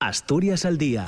Asturias al día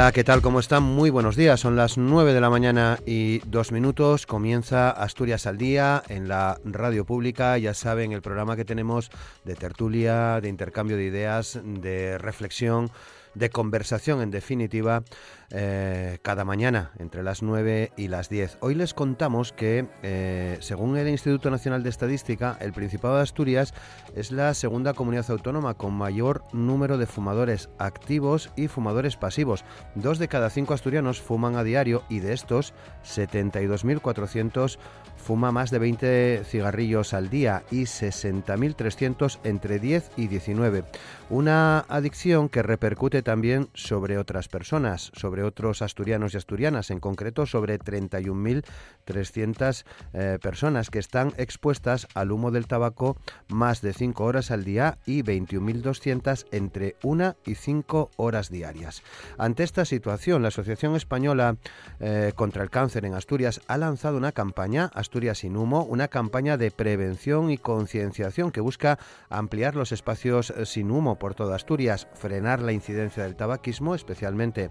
Hola, ¿qué tal? ¿Cómo están? Muy buenos días. Son las 9 de la mañana y dos minutos. Comienza Asturias al Día en la radio pública. Ya saben, el programa que tenemos de tertulia, de intercambio de ideas, de reflexión de conversación en definitiva eh, cada mañana entre las 9 y las 10. Hoy les contamos que eh, según el Instituto Nacional de Estadística, el Principado de Asturias es la segunda comunidad autónoma con mayor número de fumadores activos y fumadores pasivos. Dos de cada cinco asturianos fuman a diario y de estos 72.400 fuma más de 20 cigarrillos al día y 60.300 entre 10 y 19. Una adicción que repercute también sobre otras personas, sobre otros asturianos y asturianas, en concreto sobre 31.300 eh, personas que están expuestas al humo del tabaco más de 5 horas al día y 21.200 entre 1 y 5 horas diarias. Ante esta situación, la Asociación Española eh, contra el Cáncer en Asturias ha lanzado una campaña, Asturias sin humo, una campaña de prevención y concienciación que busca ampliar los espacios eh, sin humo por toda Asturias, frenar la incidencia del tabaquismo, especialmente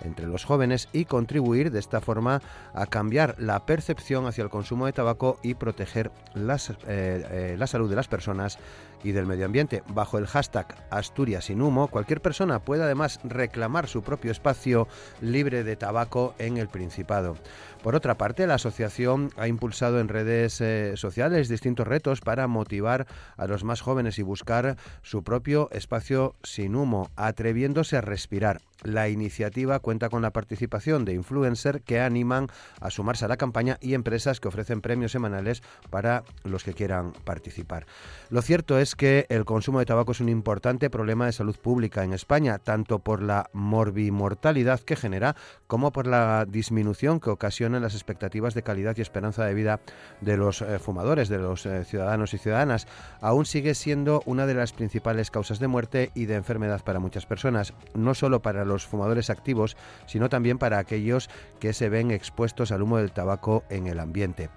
entre los jóvenes y contribuir de esta forma a cambiar la percepción hacia el consumo de tabaco y proteger eh, eh, la salud de las personas y del medio ambiente. Bajo el hashtag Asturias sin humo, cualquier persona puede además reclamar su propio espacio libre de tabaco en el Principado. Por otra parte, la asociación ha impulsado en redes eh, sociales distintos retos para motivar a los más jóvenes y buscar su propio espacio sin humo, atreviéndose a respirar. La iniciativa cuenta con la participación de influencers que animan a sumarse a la campaña y empresas que ofrecen premios semanales para los que quieran participar. Lo cierto es que el consumo de tabaco es un importante problema de salud pública en España, tanto por la morbimortalidad que genera como por la disminución que ocasiona las expectativas de calidad y esperanza de vida de los eh, fumadores, de los eh, ciudadanos y ciudadanas. Aún sigue siendo una de las principales causas de muerte y de enfermedad para muchas personas, no solo para los fumadores activos, sino también para aquellos que se ven expuestos al humo del tabaco en el ambiente.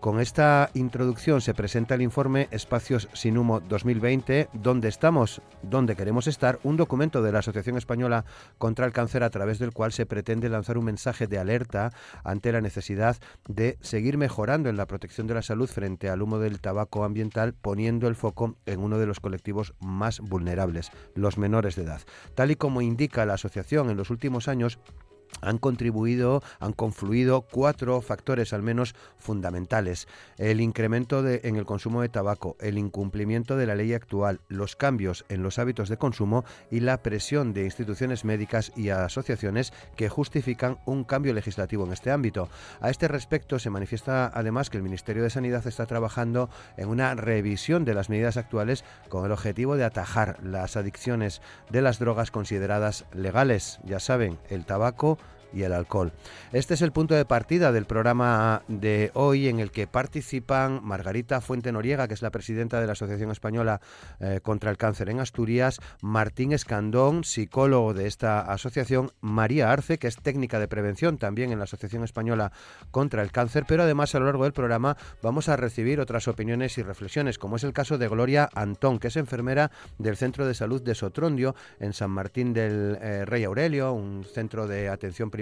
Con esta introducción se presenta el informe Espacios sin humo 2020, donde estamos, donde queremos estar, un documento de la Asociación Española contra el Cáncer a través del cual se pretende lanzar un mensaje de alerta ante la necesidad de seguir mejorando en la protección de la salud frente al humo del tabaco ambiental, poniendo el foco en uno de los colectivos más vulnerables, los menores de edad. Tal y como indica la asociación en los últimos años, han contribuido, han confluido cuatro factores al menos fundamentales. El incremento en el consumo de tabaco, el incumplimiento de la ley actual, los cambios en los hábitos de consumo y la presión de instituciones médicas y asociaciones que justifican un cambio legislativo en este ámbito. A este respecto se manifiesta además que el Ministerio de Sanidad está trabajando en una revisión de las medidas actuales con el objetivo de atajar las adicciones de las drogas consideradas legales. Ya saben, el tabaco, y el alcohol. Este es el punto de partida del programa de hoy en el que participan Margarita Fuente Noriega, que es la presidenta de la Asociación Española eh, contra el Cáncer en Asturias, Martín Escandón, psicólogo de esta asociación, María Arce, que es técnica de prevención también en la Asociación Española contra el Cáncer, pero además a lo largo del programa vamos a recibir otras opiniones y reflexiones, como es el caso de Gloria Antón, que es enfermera del Centro de Salud de Sotrondio en San Martín del eh, Rey Aurelio, un centro de atención primaria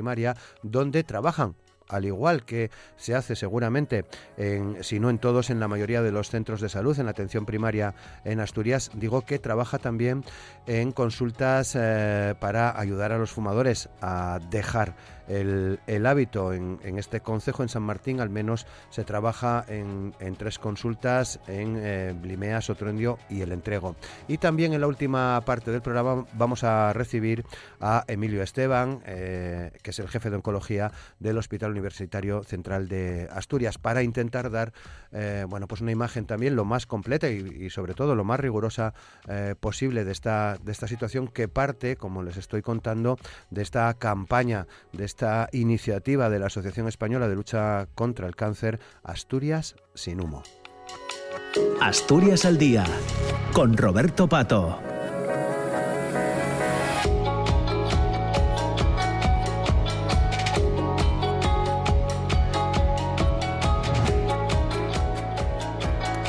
donde trabajan al igual que se hace seguramente, en, si no en todos, en la mayoría de los centros de salud, en la atención primaria en Asturias, digo que trabaja también en consultas eh, para ayudar a los fumadores a dejar el, hábito en, este concejo, en San Martín, al menos se trabaja en, tres consultas en eh, Sotrondio y El Entrego. Y también en la última parte del programa vamos a recibir a Emilio Esteban, eh, que es el jefe de oncología del Hospital Universitario Central de Asturias, para intentar dar eh, bueno, pues una imagen también lo más completa y, sobre todo lo más rigurosa eh, posible de esta, de esta situación que parte, como les estoy contando, de esta campaña, esta iniciativa de la Asociación Española de Lucha contra el Cáncer, Asturias sin humo. Asturias al día, con Roberto Pato.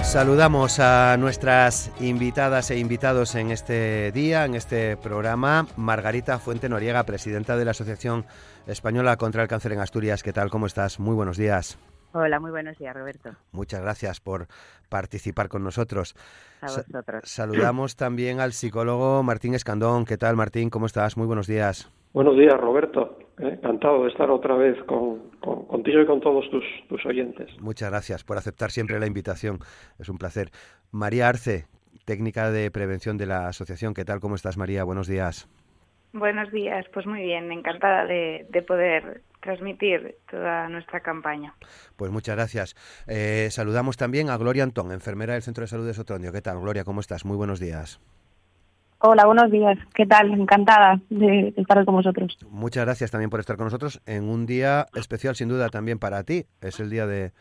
Saludamos a nuestras invitadas e invitados en este día, en este programa. Margarita Fuente Noriega, presidenta de la Asociación Española contra el Cáncer en Asturias. ¿Qué tal? ¿Cómo estás? Muy buenos días. Hola, muy buenos días, Roberto. Muchas gracias por participar con nosotros. A vosotros. saludamos también al psicólogo Martín Escandón. ¿Qué tal, Martín? ¿Cómo estás? Muy buenos días. Buenos días, Roberto. Eh, encantado de estar otra vez con, contigo y con todos tus, tus oyentes. Muchas gracias por aceptar siempre la invitación. Es un placer. María Arce, técnica de prevención de la asociación. ¿Qué tal? ¿Cómo estás, María? Buenos días. Buenos días, pues muy bien, encantada de, de poder transmitir toda nuestra campaña. Pues muchas gracias. Eh, saludamos también a Gloria Antón, enfermera del Centro de Salud de Sotrondio. ¿Qué tal, Gloria? ¿Cómo estás? Muy buenos días. Hola, buenos días. ¿Qué tal? Encantada de estar con vosotros. Muchas gracias también por estar con nosotros en un día especial, sin duda, también para ti. Es el día de,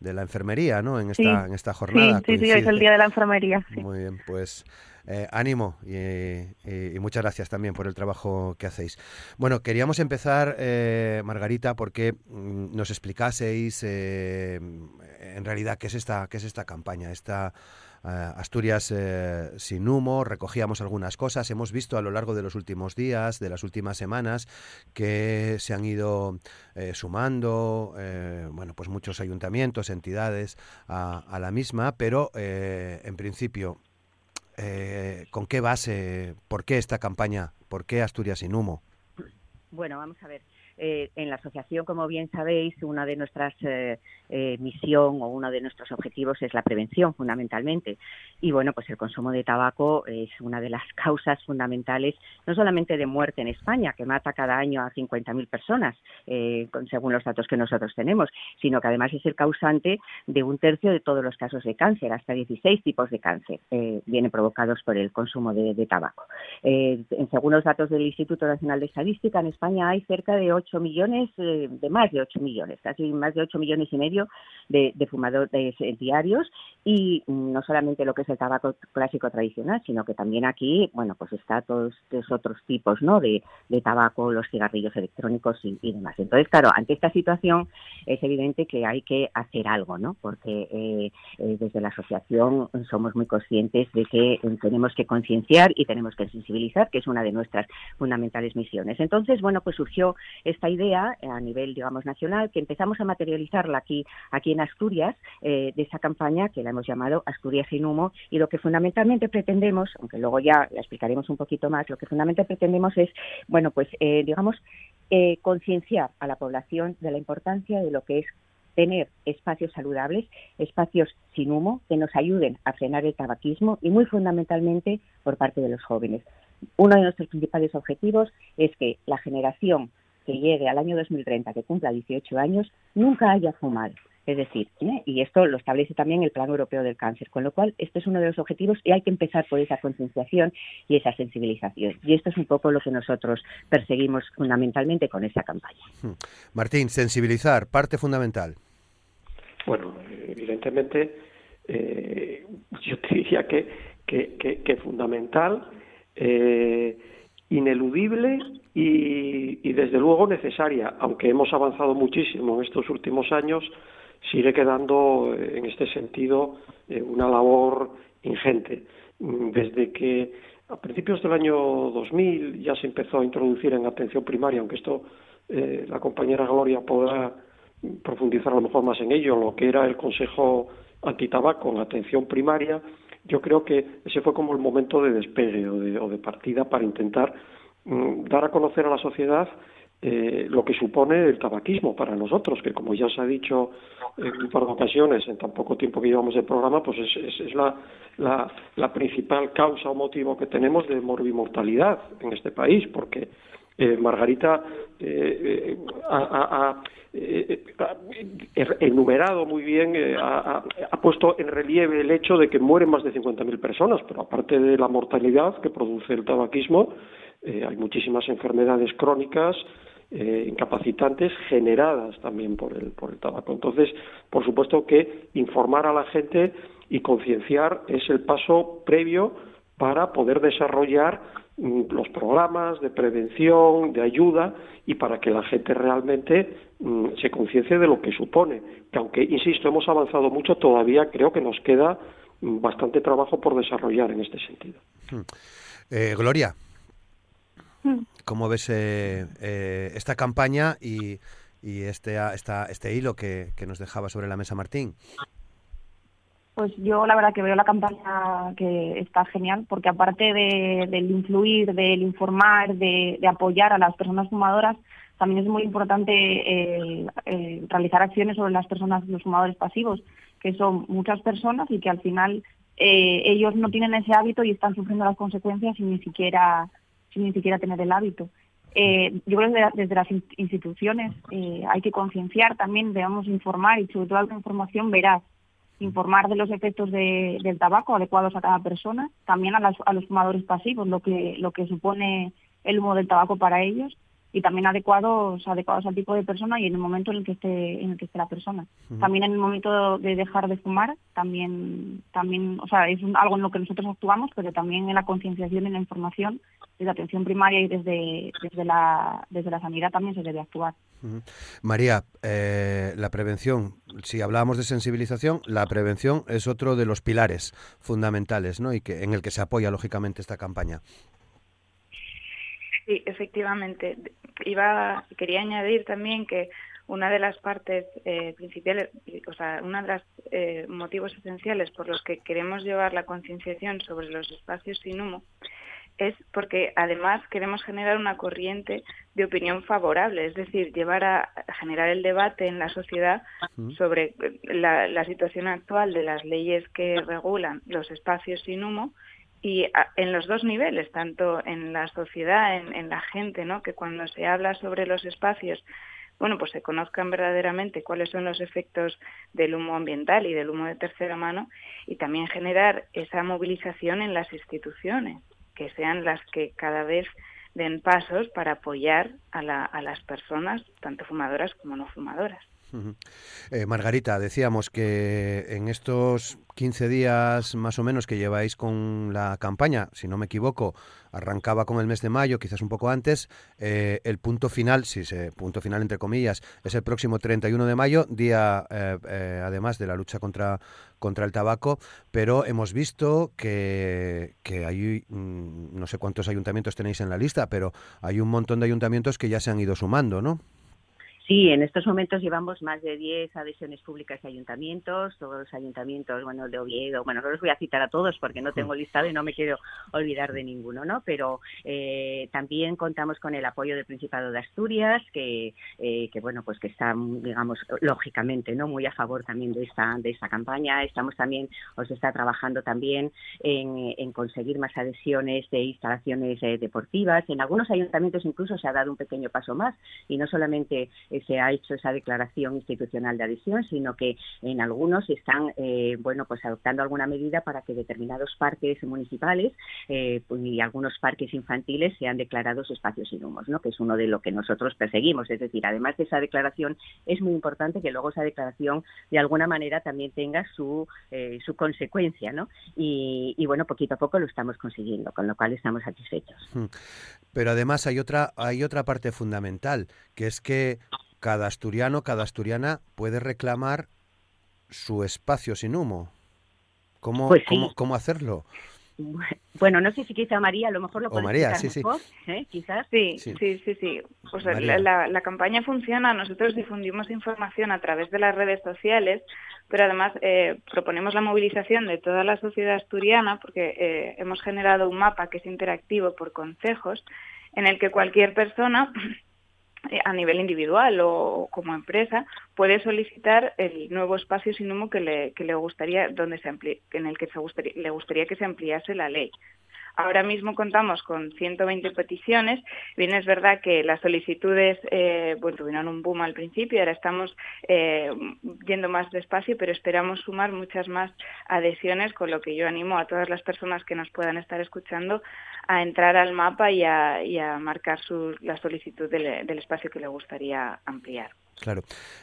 la enfermería, ¿no? En esta, en esta jornada. Sí, sí, es el día de la enfermería. Muy bien, pues eh, ánimo y, muchas gracias también por el trabajo que hacéis. Bueno, queríamos empezar, eh, Margarita, porque mm, nos explicaseis eh, en realidad qué es esta, qué es esta campaña, esta Asturias eh, sin humo, recogíamos algunas cosas. Hemos visto a lo largo de los últimos días, de las últimas semanas, que se han ido eh, sumando, bueno, pues muchos ayuntamientos, entidades a, la misma, pero en principio, ¿con qué base? ¿Por qué esta campaña? ¿Por qué Asturias sin humo? Bueno, vamos a ver. Eh, en la asociación, como bien sabéis, una de nuestras eh, eh, misión o uno de nuestros objetivos es la prevención, fundamentalmente. Y bueno, pues el consumo de tabaco es una de las causas fundamentales, no solamente de muerte en España, que mata cada año a 50.000 personas, según los datos que nosotros tenemos, sino que además es el causante de un tercio de todos los casos de cáncer, hasta 16 tipos de cáncer vienen provocados por el consumo de, tabaco. según los datos del Instituto Nacional de Estadística, en España hay cerca de 8 millones, eh, de más de 8 millones, casi más de 8 millones y medio de, fumadores eh, diarios y no solamente lo que es el tabaco clásico tradicional, sino que también aquí, bueno, pues está todos estos otros tipos, ¿no? De, tabaco, los cigarrillos electrónicos y, demás. Entonces, claro, ante esta situación es evidente que hay que hacer algo, ¿no? Porque eh, desde la asociación somos muy conscientes de que tenemos que concienciar y tenemos que sensibilizar, que es una de nuestras fundamentales misiones. Entonces, bueno, pues surgió esta idea a nivel, digamos, nacional, que empezamos a materializarla aquí, aquí en Asturias, eh, de esa campaña que la hemos llamado Asturias sin humo, y lo que fundamentalmente pretendemos, aunque luego ya la explicaremos un poquito más, lo que fundamentalmente pretendemos es, bueno, pues, eh, digamos, eh, concienciar a la población de la importancia de lo que es tener espacios saludables, espacios sin humo, que nos ayuden a frenar el tabaquismo y muy fundamentalmente por parte de los jóvenes. Uno de nuestros principales objetivos es que la generación que llegue al año 2030, que cumpla 18 años, nunca haya fumado. Es decir, ¿eh? y esto lo establece también el Plan Europeo del Cáncer, con lo cual este es uno de los objetivos y hay que empezar por esa concienciación y esa sensibilización. Y esto es un poco lo que nosotros perseguimos fundamentalmente con esa campaña. Hmm. Martín, sensibilizar, parte fundamental. Bueno, evidentemente, eh, yo te diría que, que, que, fundamental. Eh, ineludible y, desde luego necesaria, aunque hemos avanzado muchísimo en estos últimos años, sigue quedando eh, en este sentido eh, una labor ingente. Mm, desde que a principios del año 2000 ya se empezó a introducir en atención primaria, aunque esto eh, la compañera Gloria podrá profundizar a lo mejor más en ello, lo que era el Consejo Antitabaco en atención primaria, yo creo que ese fue como el momento de despegue o de, partida para intentar mm, dar a conocer a la sociedad eh, lo que supone el tabaquismo para nosotros, que como ya se ha dicho en un par de ocasiones en tan poco tiempo que llevamos de programa, pues es, es, la, la, la, principal causa o motivo que tenemos de morbimortalidad en este país, porque eh, Margarita eh, ha, enumerado muy bien, ha, puesto en relieve el hecho de que mueren más de 50.000 personas, pero aparte de la mortalidad que produce el tabaquismo, hay muchísimas enfermedades crónicas, eh, incapacitantes generadas también por el, por el tabaco. Entonces, por supuesto que informar a la gente y concienciar es el paso previo para poder desarrollar los programas de prevención, de ayuda y para que la gente realmente mm, se conciencie de lo que supone. Que aunque, insisto, hemos avanzado mucho, todavía creo que nos queda mm, bastante trabajo por desarrollar en este sentido. Hmm. Eh, Gloria, ¿Cómo ves eh, eh, esta campaña y, y este, esta, este hilo que, que, nos dejaba sobre la mesa Martín? Pues yo la verdad que veo la campaña que está genial, porque aparte de, del influir, del informar, de, apoyar a las personas fumadoras, también es muy importante eh, eh, realizar acciones sobre las personas, los fumadores pasivos, que son muchas personas y que al final eh, ellos no tienen ese hábito y están sufriendo las consecuencias sin ni siquiera sin ni siquiera tener el hábito. Yo creo que desde, las instituciones hay que concienciar también, debemos informar y sobre todo la información veraz, informar de los efectos de, del tabaco adecuados a cada persona, también a, a los fumadores pasivos, lo que, lo que supone el humo del tabaco para ellos y también adecuados adecuados al tipo de persona y en el momento en el que esté en el que esté la persona. También en el momento de dejar de fumar también también o sea es algo en lo que nosotros actuamos pero también en la concienciación y en la información desde la atención primaria y desde desde la desde la sanidad también se debe actuar. María eh, la prevención si hablábamos de sensibilización la prevención es otro de los pilares fundamentales no y que en el que se apoya lógicamente esta campaña Sí, efectivamente. Iba, quería añadir también que una de las partes eh, principales, o sea, uno de los eh, motivos esenciales por los que queremos llevar la concienciación sobre los espacios sin humo es porque además queremos generar una corriente de opinión favorable, es decir, llevar a, generar el debate en la sociedad sobre la, la situación actual de las leyes que regulan los espacios sin humo y en los dos niveles, tanto en la sociedad, en, la gente, ¿no? que cuando se habla sobre los espacios, bueno, pues se conozcan verdaderamente cuáles son los efectos del humo ambiental y del humo de tercera mano y también generar esa movilización en las instituciones, que sean las que cada vez den pasos para apoyar a, a las personas, tanto fumadoras como no fumadoras. Eh, Margarita, decíamos que en estos 15 días más o menos que lleváis con la campaña, si no me equivoco, arrancaba con el mes de mayo, quizás un poco antes, eh, el punto final, si se punto final entre comillas, es el próximo 31 de mayo, día eh, además de la lucha contra, contra el tabaco, pero hemos visto que, que hay, mm, no sé cuántos ayuntamientos tenéis en la lista, pero hay un montón de ayuntamientos que ya se han ido sumando, ¿no? Sí, en estos momentos llevamos más de 10 adhesiones públicas y ayuntamientos, todos los ayuntamientos, bueno, de Oviedo, bueno, no los voy a citar a todos porque no tengo listado y no me quiero olvidar de ninguno, ¿no? Pero eh, también contamos con el apoyo del Principado de Asturias, que, eh, que bueno, pues que está, digamos, lógicamente, ¿no? Muy a favor también de esta, de esta campaña. Estamos también, os está trabajando también en, en conseguir más adhesiones de instalaciones eh, deportivas. En algunos ayuntamientos incluso se ha dado un pequeño paso más y no solamente se ha hecho esa declaración institucional de adhesión, sino que en algunos están, eh, bueno, pues adoptando alguna medida para que determinados parques municipales eh, pues, y algunos parques infantiles sean declarados espacios sin humos, ¿no? Que es uno de lo que nosotros perseguimos. Es decir, además de esa declaración, es muy importante que luego esa declaración de alguna manera también tenga su, eh, su consecuencia, ¿no? Y, y bueno, poquito a poco lo estamos consiguiendo, con lo cual estamos satisfechos. Hmm. Pero además hay otra, hay otra parte fundamental, que es que cada asturiano, cada asturiana puede reclamar su espacio sin humo. ¿Cómo, pues cómo, cómo hacerlo? Bueno, no sé si quizá María a lo mejor lo puede María, sí, mejor, sí. ¿eh? Quizás. Sí, sí, sí, sí. Pues la, la, la, campaña funciona, nosotros difundimos información a través de las redes sociales, pero además eh, proponemos la movilización de toda la sociedad asturiana porque eh, hemos generado un mapa que es interactivo por consejos en el que cualquier persona a nivel individual o como empresa puede solicitar el nuevo espacio sin humo que le, que le gustaría donde se en el que se gustaría, le gustaría que se ampliase la ley. Ahora mismo contamos con 120 peticiones. Bien, es verdad que las solicitudes eh, bueno, tuvieron un boom al principio, ahora estamos eh, yendo más despacio, pero esperamos sumar muchas más adhesiones, con lo que yo animo a todas las personas que nos puedan estar escuchando a entrar al mapa y a, marcar su, la solicitud del, espacio que le gustaría ampliar. Claro.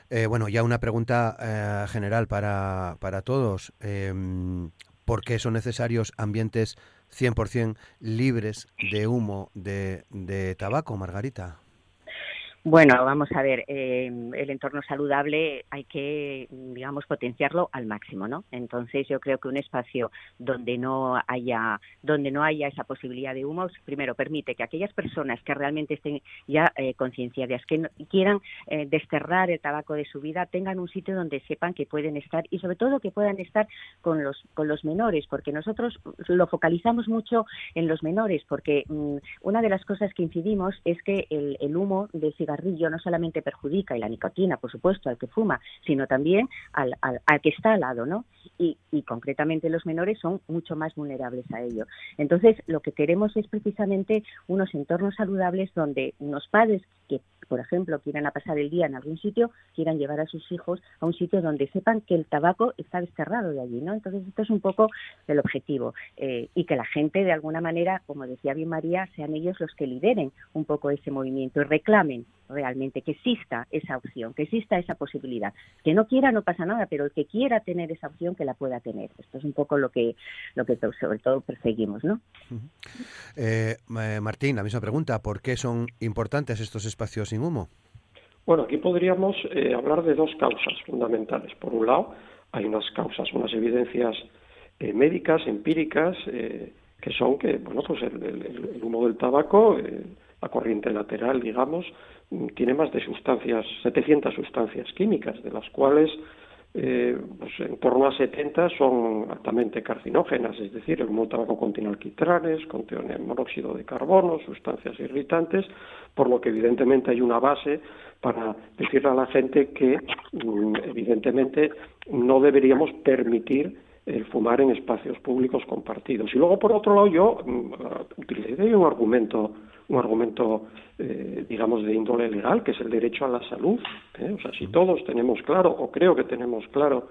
Eh, bueno, ya una pregunta general para, para todos. Em, ¿Por qué son necesarios ambientes 100% libres de humo de, de tabaco, Margarita? Bueno, vamos a ver, eh, el entorno saludable hay que, digamos, potenciarlo al máximo, ¿no? Entonces yo creo que un espacio donde no haya, donde no haya esa posibilidad de humo, primero permite que aquellas personas que realmente estén ya eh, concienciadas, que quieran eh, desterrar el tabaco de su vida, tengan un sitio donde sepan que pueden estar y sobre todo que puedan estar con los con los menores, porque nosotros lo focalizamos mucho en los menores, porque mm, una de las cosas que incidimos es que el, el humo de cigarrillo no solamente perjudica, y la nicotina, por supuesto, al que fuma, sino también al, al, que está al lado, ¿no? Y, y, concretamente los menores son mucho más vulnerables a ello. Entonces, lo que queremos es precisamente unos entornos saludables donde unos padres que, por ejemplo, quieran a pasar el día en algún sitio, quieran llevar a sus hijos a un sitio donde sepan que el tabaco está desterrado de allí, ¿no? Entonces, esto es un poco el objetivo. Eh, y que la gente, de alguna manera, como decía bien María, sean ellos los que lideren un poco ese movimiento y reclamen realmente que exista esa opción, que exista esa posibilidad. Que no quiera no pasa nada, pero el que quiera tener esa opción que la pueda tener. Esto es un poco lo que lo que sobre todo perseguimos, ¿no? Eh, Martín, la misma pregunta, ¿por qué son importantes estos espacios humo? Bueno, aquí podríamos eh, hablar de dos causas fundamentales. Por un lado, hay unas causas, unas evidencias eh, médicas, empíricas, que son que, bueno, pues el, humo del tabaco, la corriente lateral, digamos, tiene más de sustancias, 700 sustancias químicas, de las cuales eh, pues en torno a 70 son altamente carcinógenas, es decir, el tabaco contiene alquitranes, contiene monóxido de carbono, sustancias irritantes, por lo que evidentemente hay una base para decirle a la gente que mm, evidentemente no deberíamos permitir el fumar en espacios públicos compartidos. Y luego, por otro lado, yo mm, utilicé un argumento un argumento, eh, digamos, de índole legal, que es el derecho a la salud. ¿eh? O sea, si todos tenemos claro, o creo que tenemos claro,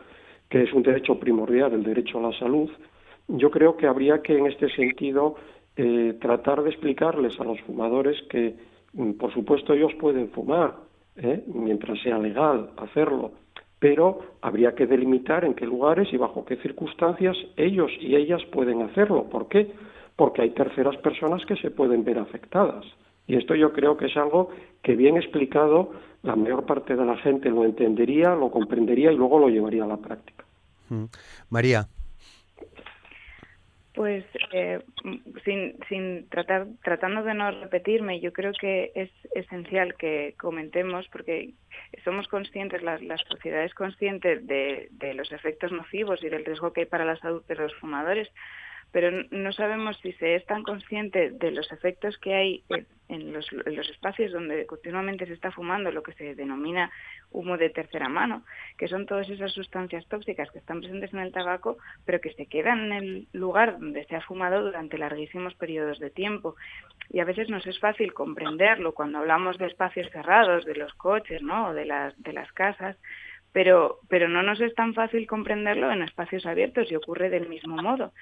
que es un derecho primordial el derecho a la salud, yo creo que habría que, en este sentido, eh, tratar de explicarles a los fumadores que, mm, por supuesto, ellos pueden fumar, mientras sea legal hacerlo, pero habría que delimitar en qué lugares y bajo qué circunstancias ellos y ellas pueden hacerlo. ¿Por qué? Porque hay terceras personas que se pueden ver afectadas. Y esto yo creo que es algo que bien explicado la mayor parte de la gente lo entendería, lo comprendería y luego lo llevaría a la práctica. Mm. María. Pues eh, sin, sin tratar, tratando de no repetirme, yo creo que es esencial que comentemos, porque somos conscientes, la, la sociedad es consciente de, de los efectos nocivos y del riesgo que hay para la salud de los fumadores, pero no sabemos si se es tan consciente de los efectos que hay en los, espacios donde continuamente se está fumando lo que se denomina humo de tercera mano, que son todas esas sustancias tóxicas que están presentes en el tabaco, pero que se quedan en el lugar donde se ha fumado durante larguísimos periodos de tiempo. Y a veces nos es fácil comprenderlo cuando hablamos de espacios cerrados, de los coches, ¿no? o de las, de las casas, pero, pero no nos es tan fácil comprenderlo en espacios abiertos y ocurre del mismo modo.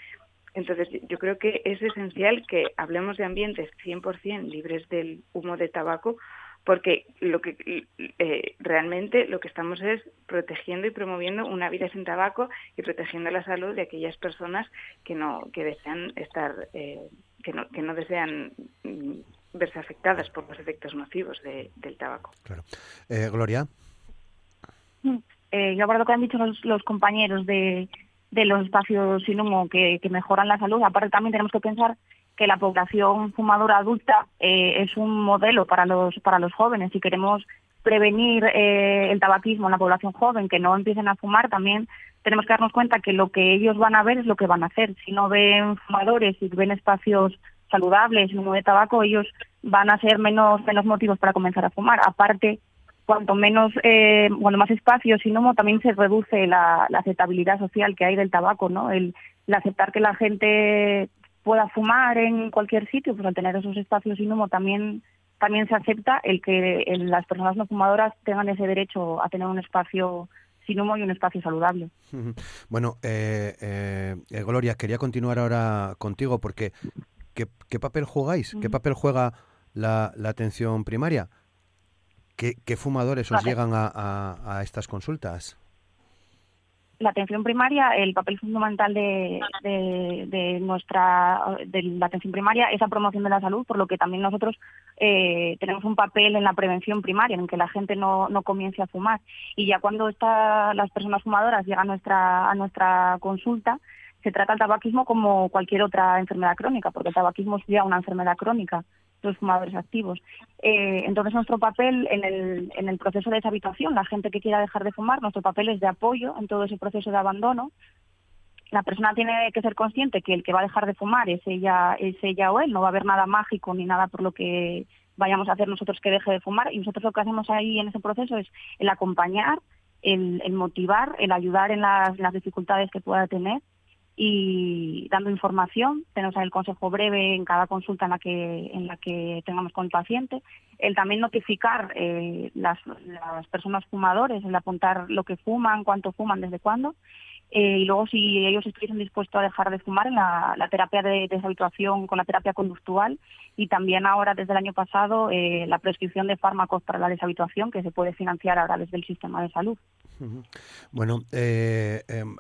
Entonces, yo creo que es esencial que hablemos de ambientes 100% libres del humo de tabaco, porque lo que eh, realmente lo que estamos es protegiendo y promoviendo una vida sin tabaco y protegiendo la salud de aquellas personas que no que desean estar eh, que no que no desean mm, verse afectadas por los efectos nocivos del tabaco. Claro. Eh, Gloria. Mm, yo acuerdo que han dicho los compañeros de de los espacios sin humo que, mejoran la salud. Aparte también tenemos que pensar que la población fumadora adulta eh, es un modelo para los para los jóvenes. Si queremos prevenir eh, el tabaquismo en la población joven, que no empiecen a fumar, también tenemos que darnos cuenta que lo que ellos van a ver es lo que van a hacer. Si no ven fumadores y ven espacios saludable, sin humo de tabaco, ellos van a ser menos, menos motivos para comenzar a fumar. Aparte, cuanto menos, eh, cuanto más espacio sin humo, también se reduce la, aceptabilidad social que hay del tabaco, ¿no? El, aceptar que la gente pueda fumar en cualquier sitio, pues al tener esos espacios sin humo también también se acepta el que las personas no fumadoras tengan ese derecho a tener un espacio sin humo y un espacio saludable. Bueno, eh, eh, Gloria, quería continuar ahora contigo porque ¿qué, papel jugáis? ¿Qué papel juega la, atención primaria? ¿Qué, fumadores os llegan a estas consultas? la atención primaria, el papel fundamental de, de, nuestra de la atención primaria es la promoción de la salud, por lo que también nosotros eh, tenemos un papel en la prevención primaria, en que la gente no, no comience a fumar. Y ya cuando está, las personas fumadoras llegan a nuestra, a nuestra consulta, se trata el tabaquismo como cualquier otra enfermedad crónica, porque el tabaquismo es ya una enfermedad crónica los fumadores activos. Eh, entonces, nuestro papel en el, en el proceso de deshabituación, la gente que quiera dejar de fumar, nuestro papel es de apoyo en todo ese proceso de abandono. La persona tiene que ser consciente que el que va a dejar de fumar es ella, es ella o él, no va a haber nada mágico ni nada por lo que vayamos a hacer nosotros que deje de fumar. Y nosotros lo que hacemos ahí en ese proceso es el acompañar, el, motivar, el ayudar en las, en las dificultades que pueda tener y dando información. Tenemos el consejo breve en cada consulta en la que, en la que tengamos con el paciente. El también notificar eh, las, personas fumadores, el apuntar lo que fuman, cuánto fuman, desde cuándo. Eh, y luego, si ellos estuviesen dispuestos a dejar de fumar, en la, terapia de deshabituación con la terapia conductual y también ahora, desde el año pasado, eh, la prescripción de fármacos para la deshabituación que se puede financiar ahora desde el sistema de salud. Bueno, eh, em,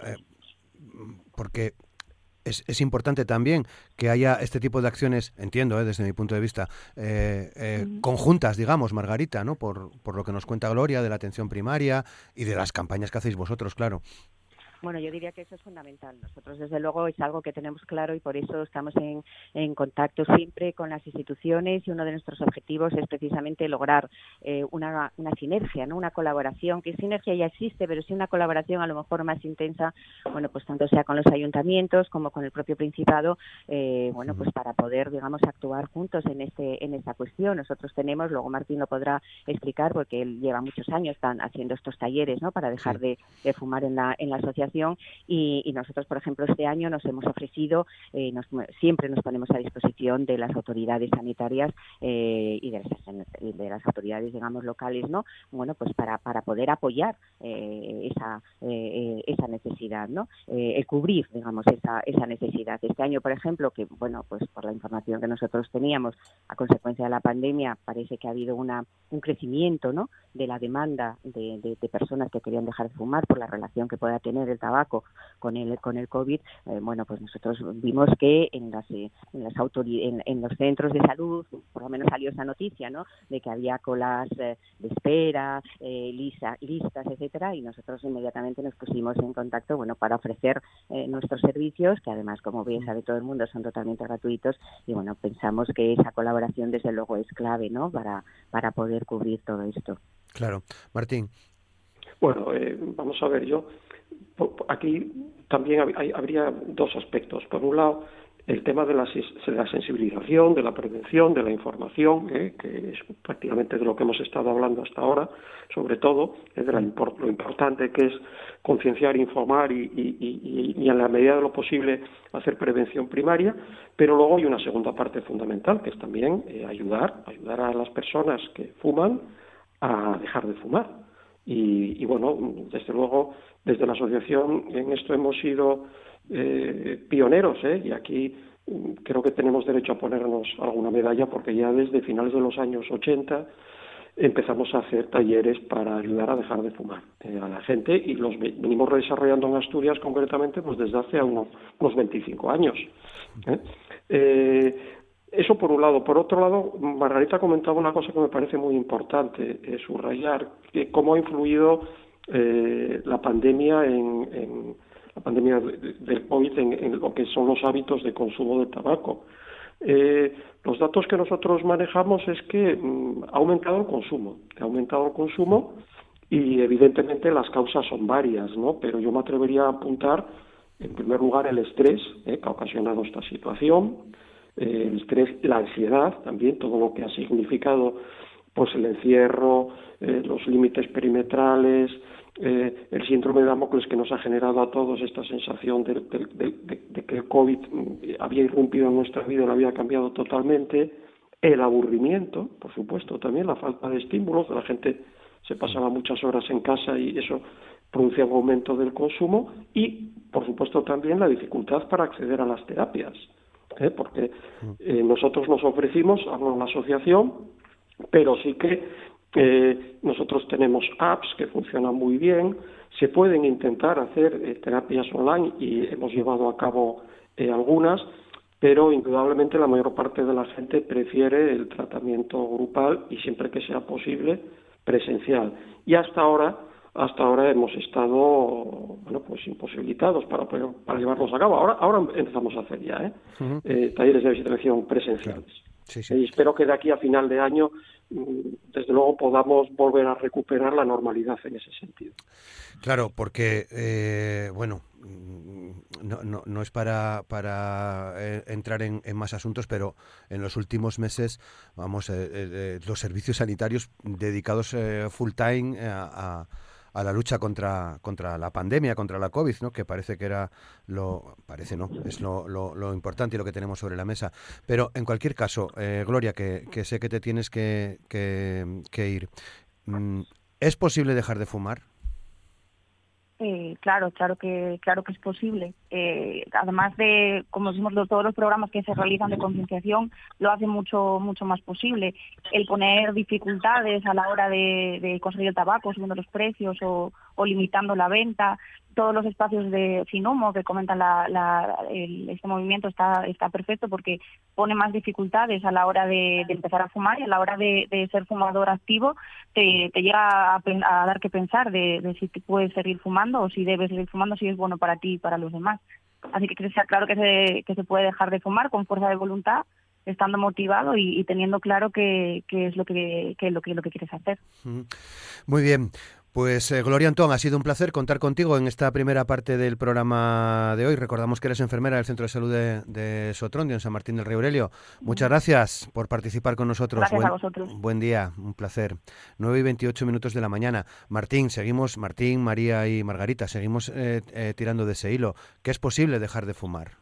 porque es, importante también que haya este tipo de acciones, entiendo, eh, desde mi punto de vista, eh, eh, conjuntas, digamos, Margarita, ¿no? Por, por lo que nos cuenta Gloria de la atención primaria y de las campañas que hacéis vosotros, claro. Bueno, yo diría que eso es fundamental. Nosotros, desde luego, es algo que tenemos claro y por eso estamos en, en contacto siempre con las instituciones y uno de nuestros objetivos es precisamente lograr eh, una, una sinergia, ¿no? una colaboración, que sinergia ya existe, pero sí una colaboración a lo mejor más intensa, bueno, pues tanto sea con los ayuntamientos como con el propio Principado, eh, bueno, pues para poder, digamos, actuar juntos en este en esta cuestión. Nosotros tenemos, luego Martín lo podrá explicar porque él lleva muchos años están haciendo estos talleres, ¿no? Para dejar de, de fumar en la, en la asociación y, nosotros, por ejemplo, este año nos hemos ofrecido, eh, siempre nos ponemos a disposición de las autoridades sanitarias eh, y, de las, de las autoridades, digamos, locales, ¿no? Bueno, pues para, para poder apoyar eh, esa, esa necesidad, ¿no? cubrir, digamos, esa, esa necesidad. Este año, por ejemplo, que, bueno, pues por la información que nosotros teníamos a consecuencia de la pandemia, parece que ha habido una, un crecimiento, ¿no? De la demanda de, de personas que querían dejar de fumar por la relación que pueda tener el tabaco con el con el covid eh, bueno pues nosotros vimos que en las eh, en las en, los centros de salud por lo menos salió esa noticia no de que había colas eh, de espera lisa, listas etcétera y nosotros inmediatamente nos pusimos en contacto bueno para ofrecer nuestros servicios que además como bien sabe todo el mundo son totalmente gratuitos y bueno pensamos que esa colaboración desde luego es clave no para para poder cubrir todo esto. Claro. Martín. Bueno, vamos a ver, yo aquí también habría dos aspectos. Por un lado, el tema de la, sensibilización, de la prevención, de la información, ¿eh? que es prácticamente de lo que hemos estado hablando hasta ahora, sobre todo, es de lo importante que es concienciar, informar y, y, en la medida de lo posible hacer prevención primaria, pero luego hay una segunda parte fundamental, que es también eh, ayudar, ayudar a las personas que fuman a dejar de fumar. Y, bueno, desde luego, desde la asociación en esto hemos sido eh, pioneros, ¿eh? y aquí mm, creo que tenemos derecho a ponernos alguna medalla porque ya desde finales de los años 80 empezamos a hacer talleres para ayudar a dejar de fumar eh, a la gente y los venimos desarrollando en Asturias concretamente pues desde hace unos, unos 25 años. ¿eh? Eh, eso por un lado. Por otro lado, Margarita comentaba una cosa que me parece muy importante, eh, subrayar cómo ha influido eh, la pandemia en, la pandemia del COVID en, lo que son los hábitos de consumo de tabaco. Eh, los datos que nosotros manejamos es que mm, ha aumentado el consumo, ha aumentado el consumo y evidentemente las causas son varias, ¿no? Pero yo me atrevería a apuntar en primer lugar el estrés que ha ocasionado esta situación, el estrés, la ansiedad también, todo lo que ha significado pues el encierro, los límites perimetrales, eh, el síndrome de Damocles que nos ha generado a todos esta sensación de, que el COVID había irrumpido en nuestra vida, lo había cambiado totalmente, el aburrimiento, por supuesto, también la falta de estímulos, la gente se pasaba muchas horas en casa y eso producía un aumento del consumo y, por supuesto, también la dificultad para acceder a las terapias, ¿eh? porque eh, nosotros nos ofrecimos, a una asociación, pero sí que eh, nosotros tenemos apps que funcionan muy bien, se pueden intentar hacer eh, terapias online y hemos llevado a cabo algunas, pero indudablemente la mayor parte de la gente prefiere el tratamiento grupal y siempre que sea posible presencial. Y hasta ahora, hasta ahora hemos estado, bueno, pues imposibilitados para, para llevarlos a cabo. Ahora, ahora empezamos a hacer ya, ¿eh? talleres de visitación presenciales. Y espero que de aquí a final de año Mm, desde luego podamos volver a recuperar la normalidad en ese sentido. Claro, porque, eh, bueno, mm, no, no, no, es para, para eh, entrar en, más asuntos, pero en los últimos meses, vamos, eh, los servicios sanitarios dedicados full time a a la lucha contra, contra la pandemia, contra la COVID, ¿no? que parece que era lo, parece no, es lo, lo, importante y lo que tenemos sobre la mesa. Pero en cualquier caso, eh, Gloria, que, que, sé que te tienes que, que, ir, mm, ¿es posible dejar de fumar? Eh, claro, claro que claro que es posible. Eh, además de, como decimos, todos los programas que se realizan de concienciación lo hace mucho mucho más posible. El poner dificultades a la hora de, conseguir el tabaco, subiendo los precios o, o limitando la venta, todos los espacios de sin humo que comentan la, este movimiento está, está perfecto porque pone más dificultades a la hora de, empezar a fumar y a la hora de, ser fumador activo te, llega a, dar que pensar de, si puedes seguir fumando o si debes seguir fumando, si es bueno para ti y para los demás. Así que sea claro que se, que se puede dejar de fumar con fuerza de voluntad estando motivado y, teniendo claro qué es lo que, lo que lo que quieres hacer. Muy bien. Pues eh, Gloria Antón, ha sido un placer contar contigo en esta primera parte del programa de hoy. Recordamos que eres enfermera del Centro de Salud de, de Sotrondio, en San Martín del Rey Aurelio. Muchas gracias por participar con nosotros. Gracias buen, a vosotros. Buen día, un placer. 9 y 28 minutos de la mañana. Martín, seguimos, Martín, María y Margarita, seguimos eh, eh, tirando de ese hilo. ¿Qué es posible dejar de fumar?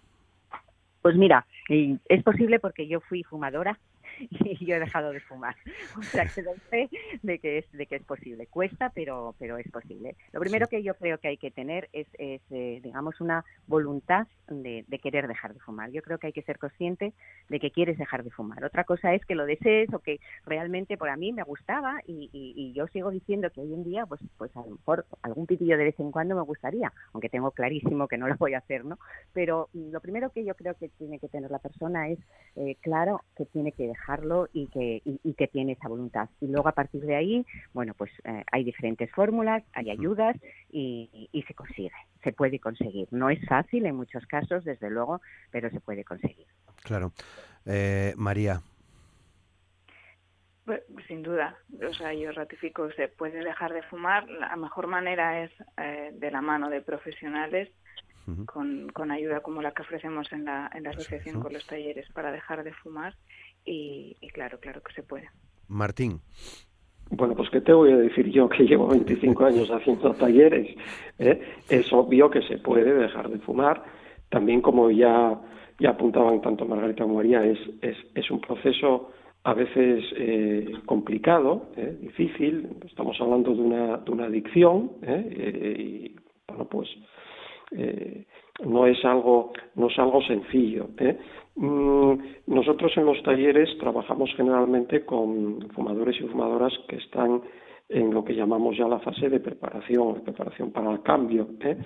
Pues mira, es posible porque yo fui fumadora y yo he dejado de fumar. O sea que doy fe de que es, de que es posible. Cuesta, pero, pero es posible. Lo primero que yo creo que hay que tener es, es eh, digamos, una voluntad de, querer dejar de fumar. Yo creo que hay que ser consciente de que quieres dejar de fumar. Otra cosa es que lo desees o que realmente por a mí me gustaba y, y, yo sigo diciendo que hoy en día, pues, pues a lo mejor algún pitillo de vez en cuando me gustaría, aunque tengo clarísimo que no lo voy a hacer, ¿no? Pero lo primero que yo creo que tiene que tener la persona es eh, claro que tiene que dejar dejarlo y que, y, que tiene esa voluntad. Y luego a partir de ahí, bueno, pues eh, hay diferentes fórmulas, hay ayudas y, y, se consigue, se puede conseguir. No es fácil en muchos casos, desde luego, pero se puede conseguir. Claro. Eh, María. Pues, sin duda, o sea, yo ratifico, se puede dejar de fumar. La mejor manera es eh, de la mano de profesionales con, con, ayuda como la que ofrecemos en la, en la asociación con los talleres para dejar de fumar y, claro, claro que se puede. Martín. Bueno, pues que te voy a decir yo que llevo 25 años haciendo talleres. ¿eh? Es obvio que se puede dejar de fumar. También como ya, ya apuntaban tanto Margarita como María, es, es, es un proceso a veces eh, complicado, ¿eh? difícil. Estamos hablando de una, de una adicción y bueno, pues no es algo no es algo sencillo. ¿eh? Mm, nosotros en los talleres trabajamos generalmente con fumadores y fumadoras que están en lo que llamamos ya la fase de preparación, preparación para el cambio. ¿eh?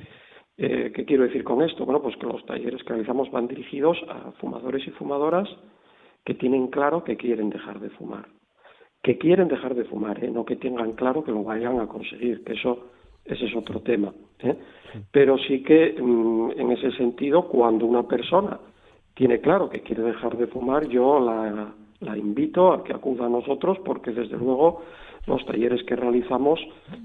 Eh, ¿Qué quiero decir con esto? Bueno, pues que los talleres que realizamos van dirigidos a fumadores y fumadoras que tienen claro que quieren dejar de fumar. Que quieren dejar de fumar, no que tengan claro que lo vayan a conseguir, que eso ese es otro tema. ¿eh? Pero sí que mm, en ese sentido, cuando una persona tiene claro que quiere dejar de fumar, yo la, la invito a que acuda a nosotros porque desde luego los talleres que realizamos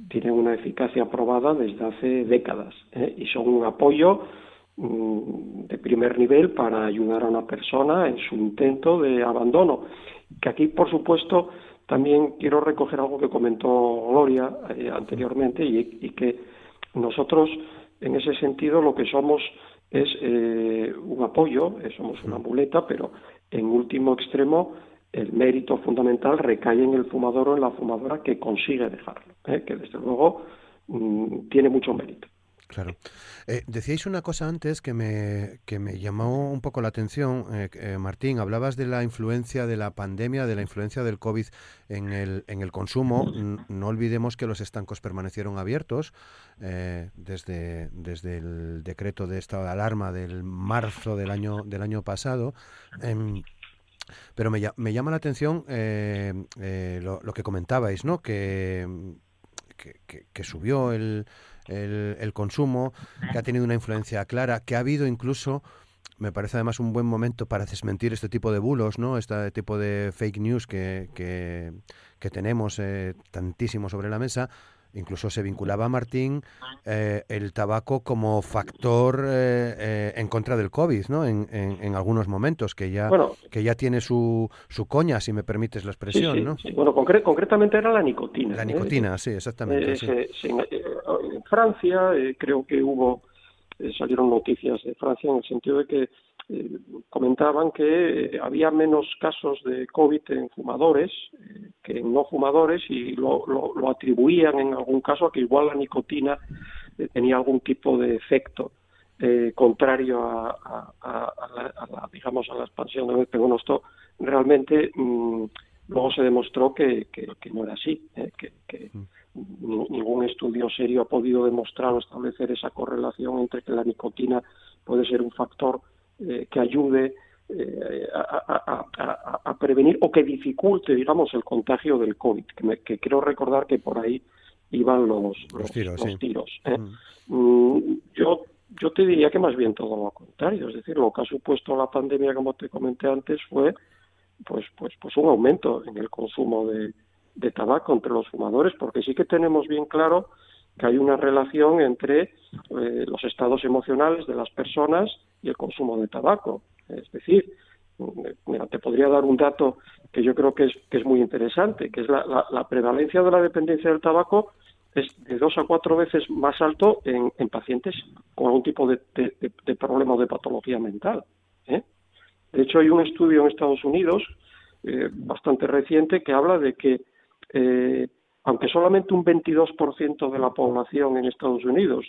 tienen una eficacia probada desde hace décadas ¿eh? y son un apoyo mm, de primer nivel para ayudar a una persona en su intento de abandono. Que aquí, por supuesto, también quiero recoger algo que comentó Gloria eh, anteriormente y, que nosotros, en ese sentido, lo que somos es eh, un apoyo, eh, somos una muleta, pero en último extremo el mérito fundamental recae en el fumador o en la fumadora que consigue dejarlo, que desde luego mm, tiene mucho mérito. Claro. Eh, decíais una cosa antes que me, que me llamó un poco la atención, eh, eh, Martín. Hablabas de la influencia de la pandemia, de la influencia del COVID en el, en el consumo. No olvidemos que los estancos permanecieron abiertos desde, desde el decreto de estado de alarma del marzo del año, del año pasado. Em, pero me, me, llama la atención lo, lo, que comentabais, ¿no? que, que subió el el, consumo, que ha tenido una influencia clara, que ha habido incluso me parece además un buen momento para desmentir este tipo de bulos, ¿no? Este tipo de fake news que, que, tenemos eh, tantísimo sobre la mesa, Incluso se vinculaba a Martín eh, el tabaco como factor eh, eh, en contra del COVID, ¿no? En, en, algunos momentos, que ya, que ya tiene su, su coña, si me permites la expresión, ¿no? Bueno, concretamente era la nicotina. La nicotina, sí, exactamente. Francia creo que hubo, salieron noticias de Francia en el sentido de que eh, comentaban que eh, había menos casos de COVID en fumadores eh, que en no fumadores y lo, lo, atribuían en algún caso a que igual la nicotina tenía algún tipo de efecto contrario a, la, digamos a la expansión de pero esto realmente mm, luego se demostró que, que, no era así que, que ningún estudio serio ha podido demostrar o establecer esa correlación entre que la nicotina puede ser un factor eh, que ayude eh, a, prevenir o que dificulte, digamos, el contagio del COVID, que, que quiero recordar que por ahí iban los, los, tiros. ¿eh? Mm. Mm, yo, yo te diría que más bien todo lo contrario, es decir, lo que ha supuesto la pandemia, como te comenté antes, fue pues, pues, pues un aumento en el consumo de, de tabaco entre los fumadores, porque sí que tenemos bien claro que hay una relación entre los estados emocionales de las personas y el consumo de tabaco. Es decir, mira, te podría dar un dato que yo creo que es, que es muy interesante, que es la, la, prevalencia de la dependencia del tabaco es de dos a cuatro veces más alto en, en pacientes con algún tipo de, de, problema o de patología mental. ¿eh? De hecho, hay un estudio en Estados Unidos eh, bastante reciente que habla de que, eh, aunque solamente un 22% de la población en Estados Unidos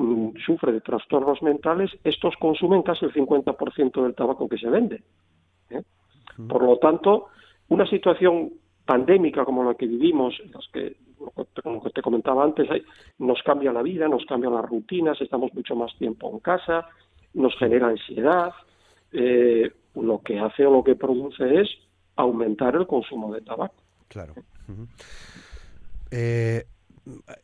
Mm, sufre de trastornos mentales, estos consumen casi el 50% del tabaco que se vende. ¿eh? Por lo tanto, una situación pandémica como la que vivimos, las que, como te comentaba antes, nos cambia la vida, nos cambian las rutinas, estamos mucho más tiempo en casa, nos genera ansiedad, eh, lo que hace o lo que produce es aumentar el consumo de tabaco. Claro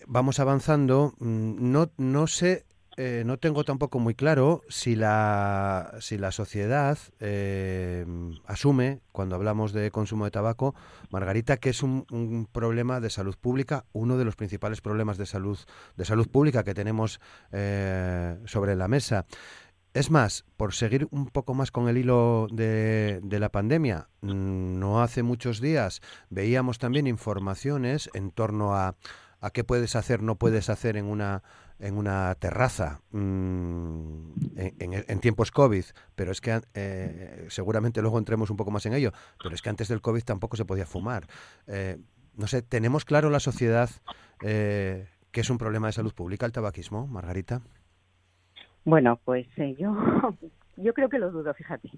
vamos avanzando. Mm, no, no sé, eh, no tengo tampoco muy claro si la, si la sociedad eh, asume, cuando hablamos de consumo de tabaco, Margarita, que es un, problema de salud pública, uno de los principales problemas de salud, de salud pública que tenemos eh, sobre la mesa. Es más, por seguir un poco más con el hilo de, la pandemia, no hace muchos días veíamos también informaciones en torno a qué puedes hacer, no puedes hacer en una en una terraza mm, en, tiempos COVID, pero es que eh, seguramente luego entremos un poco más en ello, pero es que antes del COVID tampoco se podía fumar. Eh, no sé, ¿tenemos claro la sociedad eh, que es un problema de salud pública el tabaquismo, Margarita? Bueno, pues yo, yo creo que lo dudo, fíjate.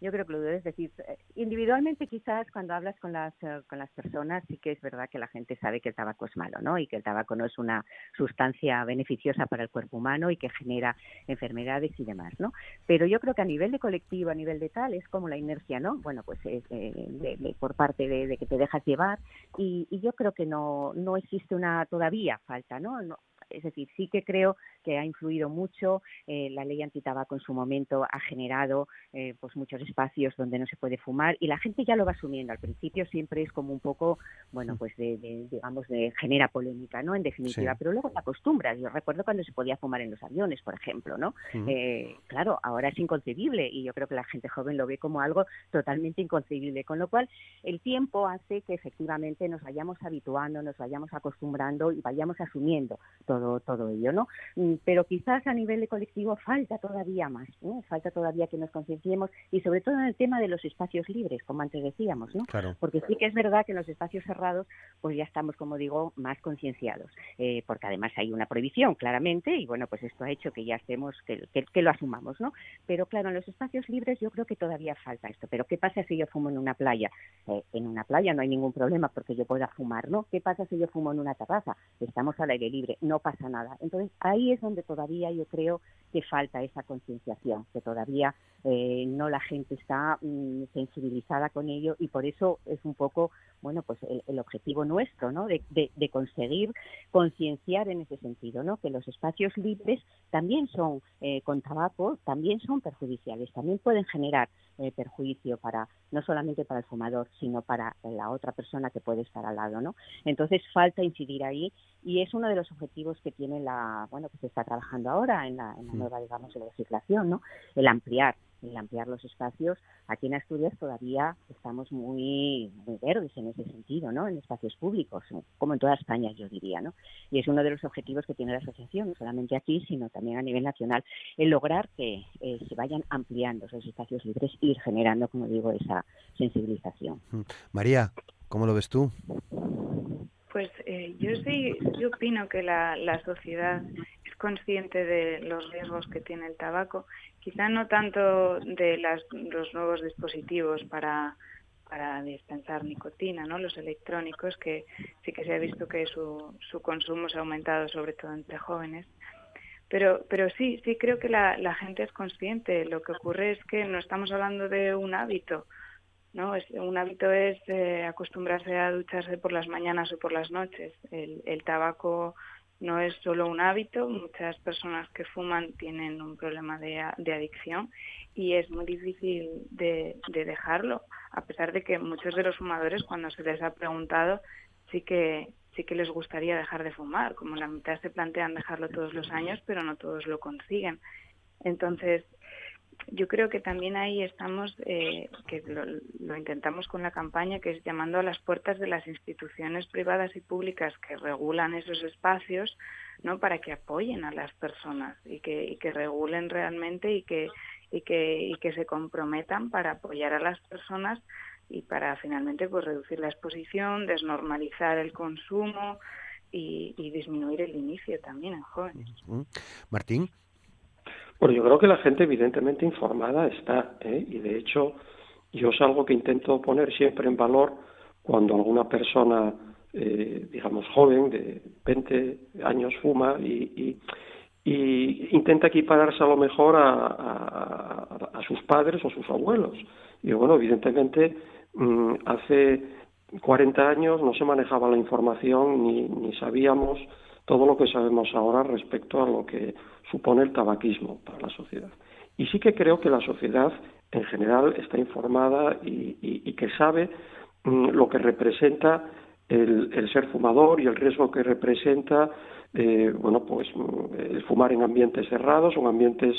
Yo creo que lo debes decir. Eh, individualmente, quizás cuando hablas con las, eh, con las personas, sí que es verdad que la gente sabe que el tabaco es malo, ¿no? Y que el tabaco no es una sustancia beneficiosa para el cuerpo humano y que genera enfermedades y demás, ¿no? Pero yo creo que a nivel de colectivo, a nivel de tal, es como la inercia, ¿no? Bueno, pues eh, por parte de, que te dejas llevar y, yo creo que no, no existe una todavía falta, ¿no? no es decir, sí que creo que ha influido mucho. Eh, la ley antitabaco en su momento ha generado eh, pues muchos espacios donde no se puede fumar y la gente ya lo va asumiendo. Al principio siempre es como un poco, bueno, pues de, digamos, de genera polémica, ¿no? En definitiva, pero luego te acostumbras. Yo recuerdo cuando se podía fumar en los aviones, por ejemplo, ¿no? Eh, claro, ahora es inconcebible y yo creo que la gente joven lo ve como algo totalmente inconcebible, con lo cual el tiempo hace que efectivamente nos vayamos habituando, nos vayamos acostumbrando y vayamos asumiendo todo, todo ello, ¿no? Mm, pero quizás a nivel de colectivo falta todavía más, ¿no? Falta todavía que nos concienciemos y sobre todo en el tema de los espacios libres, como antes decíamos, ¿no? Porque sí que es verdad que en los espacios cerrados, pues ya estamos, como digo, más concienciados, eh, porque además hay una prohibición, claramente, y bueno, pues esto ha hecho que ya estemos, que, que, lo asumamos, ¿no? Pero claro, en los espacios libres yo creo que todavía falta esto. Pero ¿qué pasa si yo fumo en una playa? Eh, en una playa no hay ningún problema porque yo pueda fumar, ¿no? ¿Qué pasa si yo fumo en una terraza? Estamos al aire libre, no pasa nada. Entonces ahí es donde todavía yo creo que falta esa concienciación, que todavía eh, no la gente está mm, sensibilizada con ello y por eso es un poco, bueno, pues el, objetivo nuestro, ¿no? De, conseguir concienciar en ese sentido, ¿no? Que los espacios libres también son eh, con tabaco, también son perjudiciales, también pueden generar eh, perjuicio para no solamente para el fumador, sino para la otra persona que puede estar al lado, ¿no? Entonces falta incidir ahí y es uno de los objetivos que tiene la, bueno, que se está trabajando ahora en la, mm. nueva, digamos, legislación, ¿no? El ampliar el ampliar los espacios. Aquí en Asturias todavía estamos muy, muy verdes en ese sentido, ¿no? En espacios públicos, como en toda España, yo diría, ¿no? Y es uno de los objetivos que tiene la asociación, no solamente aquí, sino también a nivel nacional, el lograr que eh, se vayan ampliando esos espacios libres y ir generando, como digo, esa sensibilización. Mm. María, ¿cómo lo ves tú? Pues eh, yo sí, yo opino que la, la sociedad consciente de los riesgos que tiene el tabaco, quizá no tanto de las, los nuevos dispositivos para, para dispensar nicotina, ¿no? los electrónicos, que sí que se ha visto que su, su consumo se ha aumentado, sobre todo entre jóvenes. Pero, pero sí, sí creo que la, gente es consciente. Lo que ocurre es que no estamos hablando de un hábito, ¿no? Un hábito es eh, acostumbrarse a ducharse por las mañanas o por las noches. El, el tabaco no es solo un hábito, muchas personas que fuman tienen un problema de, de adicción y es muy difícil de, de, dejarlo, a pesar de que muchos de los fumadores cuando se les ha preguntado sí que sí que les gustaría dejar de fumar, como la mitad se plantean dejarlo todos los años, pero no todos lo consiguen. Entonces, yo creo que también ahí estamos, eh, que lo, intentamos con la campaña, que es llamando a las puertas de las instituciones privadas y públicas que regulan esos espacios, ¿no? Para que apoyen a las personas y que, y que regulen realmente y que, y que, y que se comprometan para apoyar a las personas y para finalmente pues reducir la exposición, desnormalizar el consumo y, y disminuir el inicio también en jóvenes. Martín. Bueno, yo creo que la gente evidentemente informada está, ¿eh? y de hecho yo es algo que intento poner siempre en valor cuando alguna persona, eh, digamos, joven, de 20 años, fuma y, intenta equipararse a lo mejor a, sus padres o sus abuelos. Y bueno, evidentemente mm, hace 40 años no se manejaba la información ni, ni sabíamos todo lo que sabemos ahora respecto a lo que supone el tabaquismo para la sociedad. Y sí que creo que la sociedad en general está informada y, que sabe mm, lo que representa el, ser fumador y el riesgo que representa eh, bueno pues mm, el fumar en ambientes cerrados o en ambientes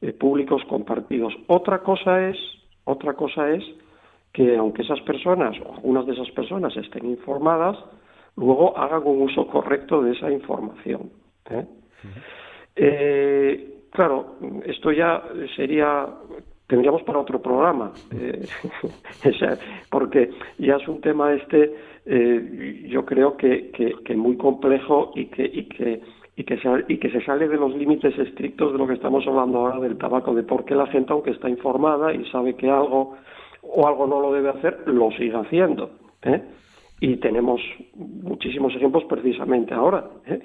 eh, públicos compartidos. Otra cosa es otra cosa es que aunque esas personas o algunas de esas personas estén informadas, luego hagan un uso correcto de esa información. ¿eh? Eh, claro, esto ya sería tendríamos para otro programa, eh, porque ya es un tema este, yo creo que, muy complejo y que, se, y que se sale de los límites estrictos de lo que estamos hablando ahora del tabaco, de por qué la gente, aunque está informada y sabe que algo o algo no lo debe hacer, lo sigue haciendo. ¿eh? Y tenemos muchísimos ejemplos precisamente ahora, ¿eh?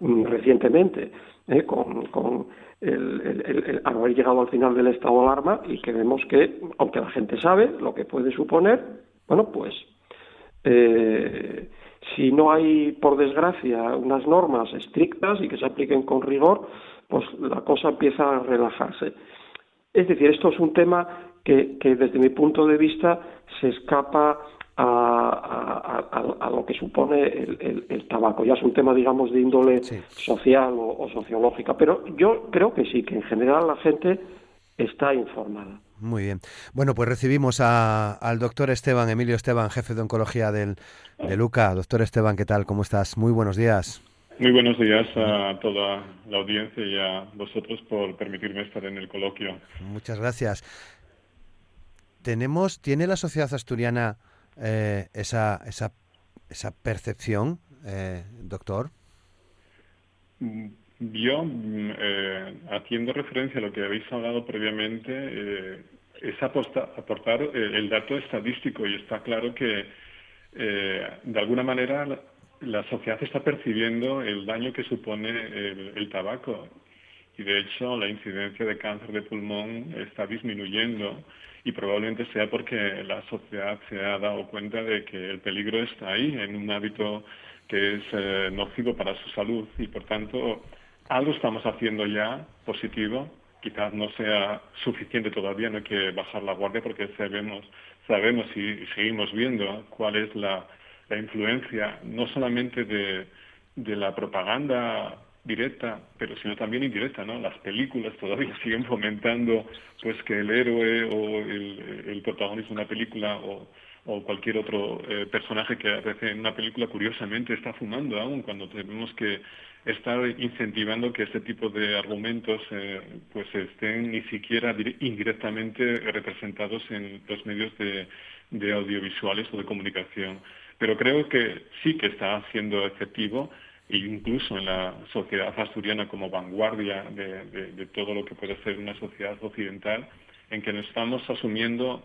recientemente, ¿eh? con, el, haber llegado al final del estado de alarma y que vemos que, aunque la gente sabe lo que puede suponer, bueno, pues eh, si no hay, por desgracia, unas normas estrictas y que se apliquen con rigor, pues la cosa empieza a relajarse. Es decir, esto es un tema que, desde mi punto de vista se escapa a, lo que supone el, tabaco. Ya es un tema, digamos, de índole social o, sociológica. Pero yo creo que sí, que en general la gente está informada. Muy bien. Bueno, pues recibimos al doctor Esteban, Emilio Esteban, jefe de oncología del, de Luca. Doctor Esteban, ¿qué tal? ¿Cómo estás? Muy buenos días. Muy buenos días a toda la audiencia y a vosotros por permitirme estar en el coloquio. Muchas gracias. Tenemos, ¿Tiene la sociedad asturiana eh, esa, esa, esa percepción, eh, doctor? Mm, yo, mm, eh, haciendo referencia a lo que habéis hablado previamente, es aportar el dato estadístico y está claro que de alguna manera la sociedad está percibiendo el daño que supone el, tabaco y de hecho la incidencia de cáncer de pulmón está disminuyendo y probablemente sea porque la sociedad se ha dado cuenta de que el peligro está ahí en un hábito que es eh, nocivo para su salud y por tanto algo estamos haciendo ya positivo. Quizás no sea suficiente todavía no hay que bajar la guardia porque sabemos sabemos y seguimos viendo cuál es la la influencia no solamente de, la propaganda directa, pero sino también indirecta, ¿no? Las películas todavía siguen fomentando pues que el héroe o el, protagonista de una película o, cualquier otro eh, personaje que aparece en una película curiosamente está fumando aún cuando tenemos que estar incentivando que este tipo de argumentos eh, pues estén ni siquiera indirectamente representados en los medios de audiovisuales o de comunicación pero creo que sí que está siendo efectivo e incluso en la sociedad asturiana como vanguardia de, todo lo que puede ser una sociedad occidental, en que nos estamos asumiendo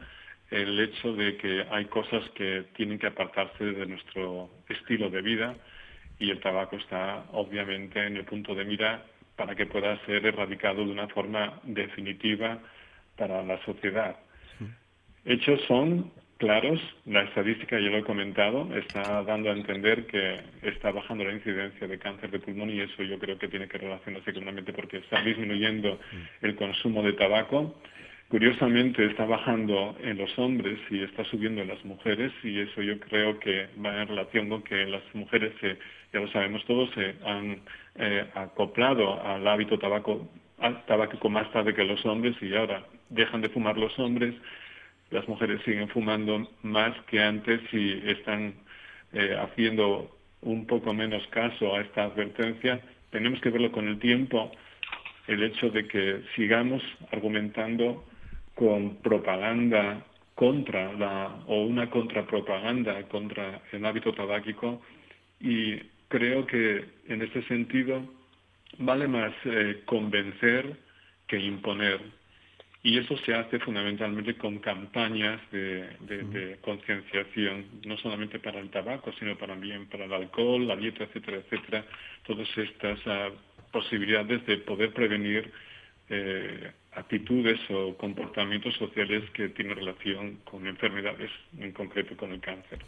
el hecho de que hay cosas que tienen que apartarse de nuestro estilo de vida y el tabaco está obviamente en el punto de mira para que pueda ser erradicado de una forma definitiva para la sociedad. Hechos son claros. La estadística, ya lo he comentado, está dando a entender que está bajando la incidencia de cáncer de pulmón y eso yo creo que tiene que relacionarse claramente porque está disminuyendo el consumo de tabaco. Curiosamente está bajando en los hombres y está subiendo en las mujeres y eso yo creo que va en relación con que las mujeres, ya lo sabemos todos, se han eh, acoplado al hábito tabaco, tabáquico más tarde que los hombres y ahora dejan de fumar los hombres las mujeres siguen fumando más que antes y están eh, haciendo un poco menos caso a esta advertencia. Tenemos que verlo con el tiempo, el hecho de que sigamos argumentando con propaganda contra la o una contrapropaganda contra el hábito tabáquico y creo que en este sentido vale más eh, convencer que imponer y eso se hace fundamentalmente con campañas de, concienciación, no solamente para el tabaco, sino también para el alcohol, la dieta, etcétera, etcétera. Todas estas ah, posibilidades de poder prevenir eh, actitudes o comportamientos sociales que tienen relación con enfermedades, en concreto con el cáncer.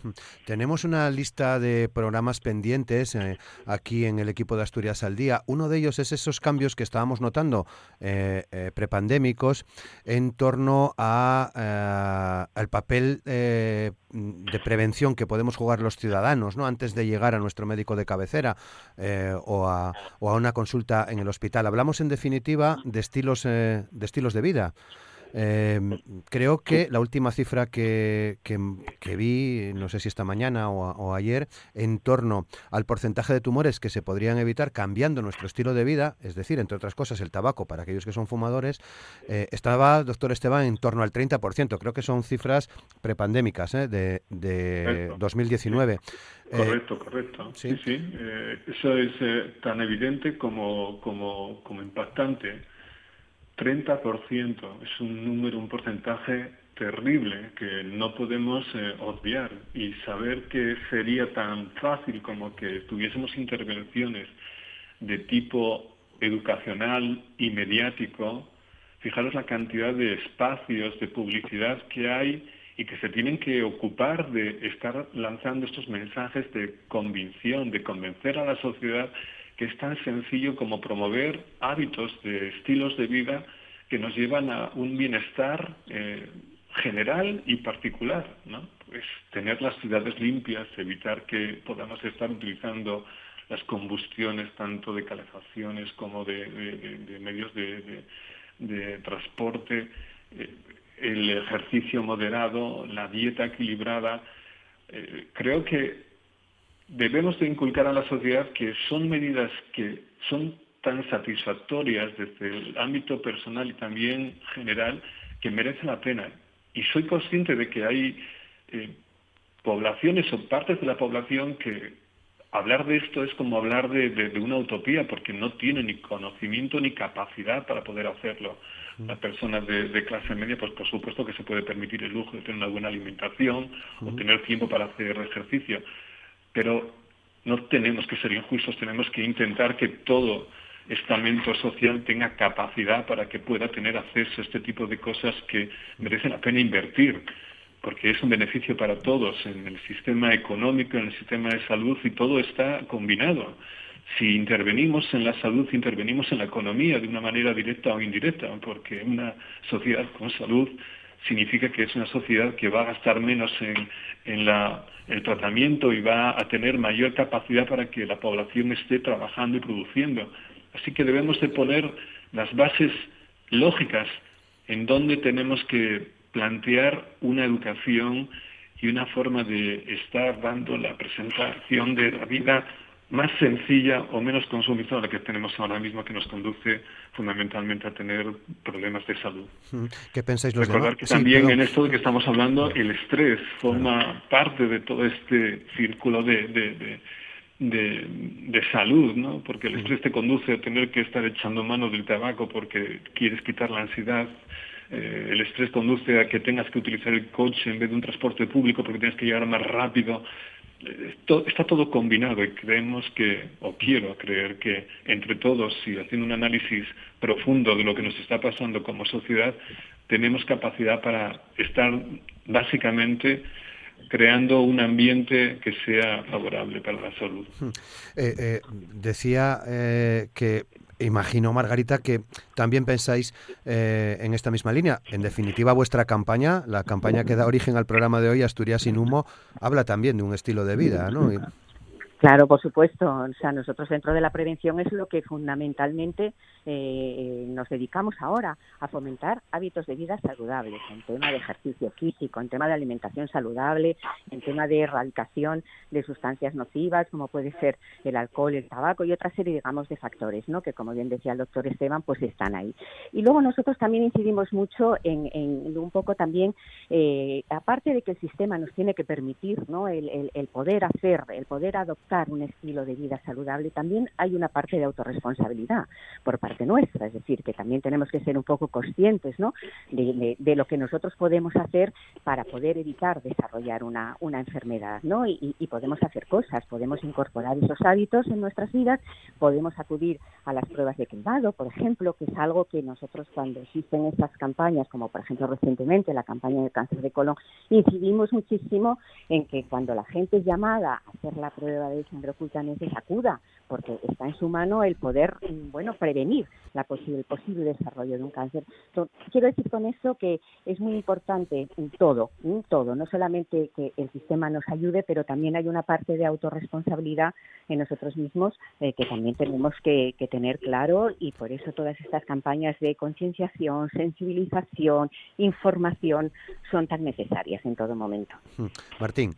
Tenemos una lista de programas pendientes eh, aquí en el equipo de Asturias al Día. Uno de ellos es esos cambios que estábamos notando eh, eh prepandémicos en torno a, al papel de prevención que podemos jugar los ciudadanos ¿no? antes de llegar a nuestro médico de cabecera o a, o, a, una consulta en el hospital. Hablamos en definitiva de estilos de estilos de vida. Em, creo que la última cifra que, que, vi, no sé si esta mañana o, ayer, en torno al porcentaje de tumores que se podrían evitar cambiando nuestro estilo de vida, es decir, entre otras cosas, el tabaco para aquellos que son fumadores, eh, estaba, doctor Esteban, en torno al 30%. Creo que son cifras prepandémicas eh, de, de 2019. Correcto, correcto. Sí, sí. Eh, eso es tan evidente como, como, como impactante 30% es un número, un porcentaje terrible que no podemos eh, obviar. Y saber que sería tan fácil como que tuviésemos intervenciones de tipo educacional y mediático, fijaros la cantidad de espacios de publicidad que hay y que se tienen que ocupar de estar lanzando estos mensajes de convicción, de convencer a la sociedad que es tan sencillo como promover hábitos de estilos de vida que nos llevan a un bienestar eh, general y particular, ¿no? Pues tener las ciudades limpias, evitar que podamos estar utilizando las combustiones tanto de calefacciones como de, medios de, transporte, eh, el ejercicio moderado, la dieta equilibrada. Eh, creo que debemos de inculcar a la sociedad que son medidas que son tan satisfactorias desde el ámbito personal y también general que merecen la pena. Y soy consciente de que hay eh, poblaciones o partes de la población que hablar de esto es como hablar de, una utopía porque no tiene ni conocimiento ni capacidad para poder hacerlo. Las personas de, clase media, pues por supuesto que se puede permitir el lujo de tener una buena alimentación o tener tiempo para hacer ejercicio, pero no tenemos que ser injustos, tenemos que intentar que todo estamento social tenga capacidad para que pueda tener acceso a este tipo de cosas que merecen la pena invertir porque es un beneficio para todos en el sistema económico, en el sistema de salud y todo está combinado. Si intervenimos en la salud, intervenimos en la economía de una manera directa o indirecta, porque una sociedad con salud significa que es una sociedad que va a gastar menos en, el tratamiento y va a tener mayor capacidad para que la población esté trabajando y produciendo. Así que debemos de poner las bases lógicas en donde tenemos que plantear una educación y una forma de estar dando la presentación de la vida más sencilla o menos consumista la que tenemos ahora mismo, que nos conduce fundamentalmente a tener problemas de salud. ¿Qué pensáis los Recordar que también en esto de que estamos hablando, el estrés forma parte de todo este círculo de, de, salud, ¿no? Porque el estrés te conduce a tener que estar echando mano del tabaco porque quieres quitar la ansiedad, eh, el estrés conduce a que tengas que utilizar el coche en vez de un transporte público porque tienes que llegar más rápido. Eh, está todo combinado y creemos que, o quiero creer que entre todos y haciendo un análisis profundo de lo que nos está pasando como sociedad, tenemos capacidad para estar básicamente creando un ambiente que sea favorable para la salud. Eh, decía que Imagino, Margarita, que también pensáis eh, en esta misma línea. En definitiva, vuestra campaña, la campaña que da origen al programa de hoy, Asturias sin humo, habla también de un estilo de vida, ¿no? Claro, por supuesto. O sea, nosotros dentro de la prevención es lo que fundamentalmente eh, nos dedicamos ahora a fomentar hábitos de vida saludables, en tema de ejercicio físico, en tema de alimentación saludable, en tema de erradicación de sustancias nocivas, como puede ser el alcohol, el tabaco y otra serie, digamos, de factores, ¿no? Que como bien decía el doctor Esteban, pues están ahí. Y luego nosotros también incidimos mucho en, un poco también, eh, aparte de que el sistema nos tiene que permitir, ¿no? El, el poder hacer, el poder adoptar un estilo de vida saludable, también hay una parte de autorresponsabilidad por parte nuestra, es decir, que también tenemos que ser un poco conscientes ¿no? de, lo que nosotros podemos hacer para poder evitar desarrollar una, una enfermedad, ¿no? Y, podemos hacer cosas, podemos incorporar esos hábitos en nuestras vidas, podemos acudir a las pruebas de cribado, por ejemplo, que es algo que nosotros cuando existen estas campañas, como por ejemplo recientemente la campaña de cáncer de colon, incidimos muchísimo en que cuando la gente es llamada a hacer la prueba de de sangre oculta se sacuda, porque está en su mano el poder, mm, bueno, prevenir la posible, el posible desarrollo de un cáncer. quiero decir con eso que es muy importante todo, todo, no solamente que el sistema nos ayude, pero también hay una parte de autorresponsabilidad en nosotros mismos eh, que también tenemos que, tener claro y por eso todas estas campañas de concienciación, sensibilización, información son tan necesarias en todo momento. Hmm. Martín.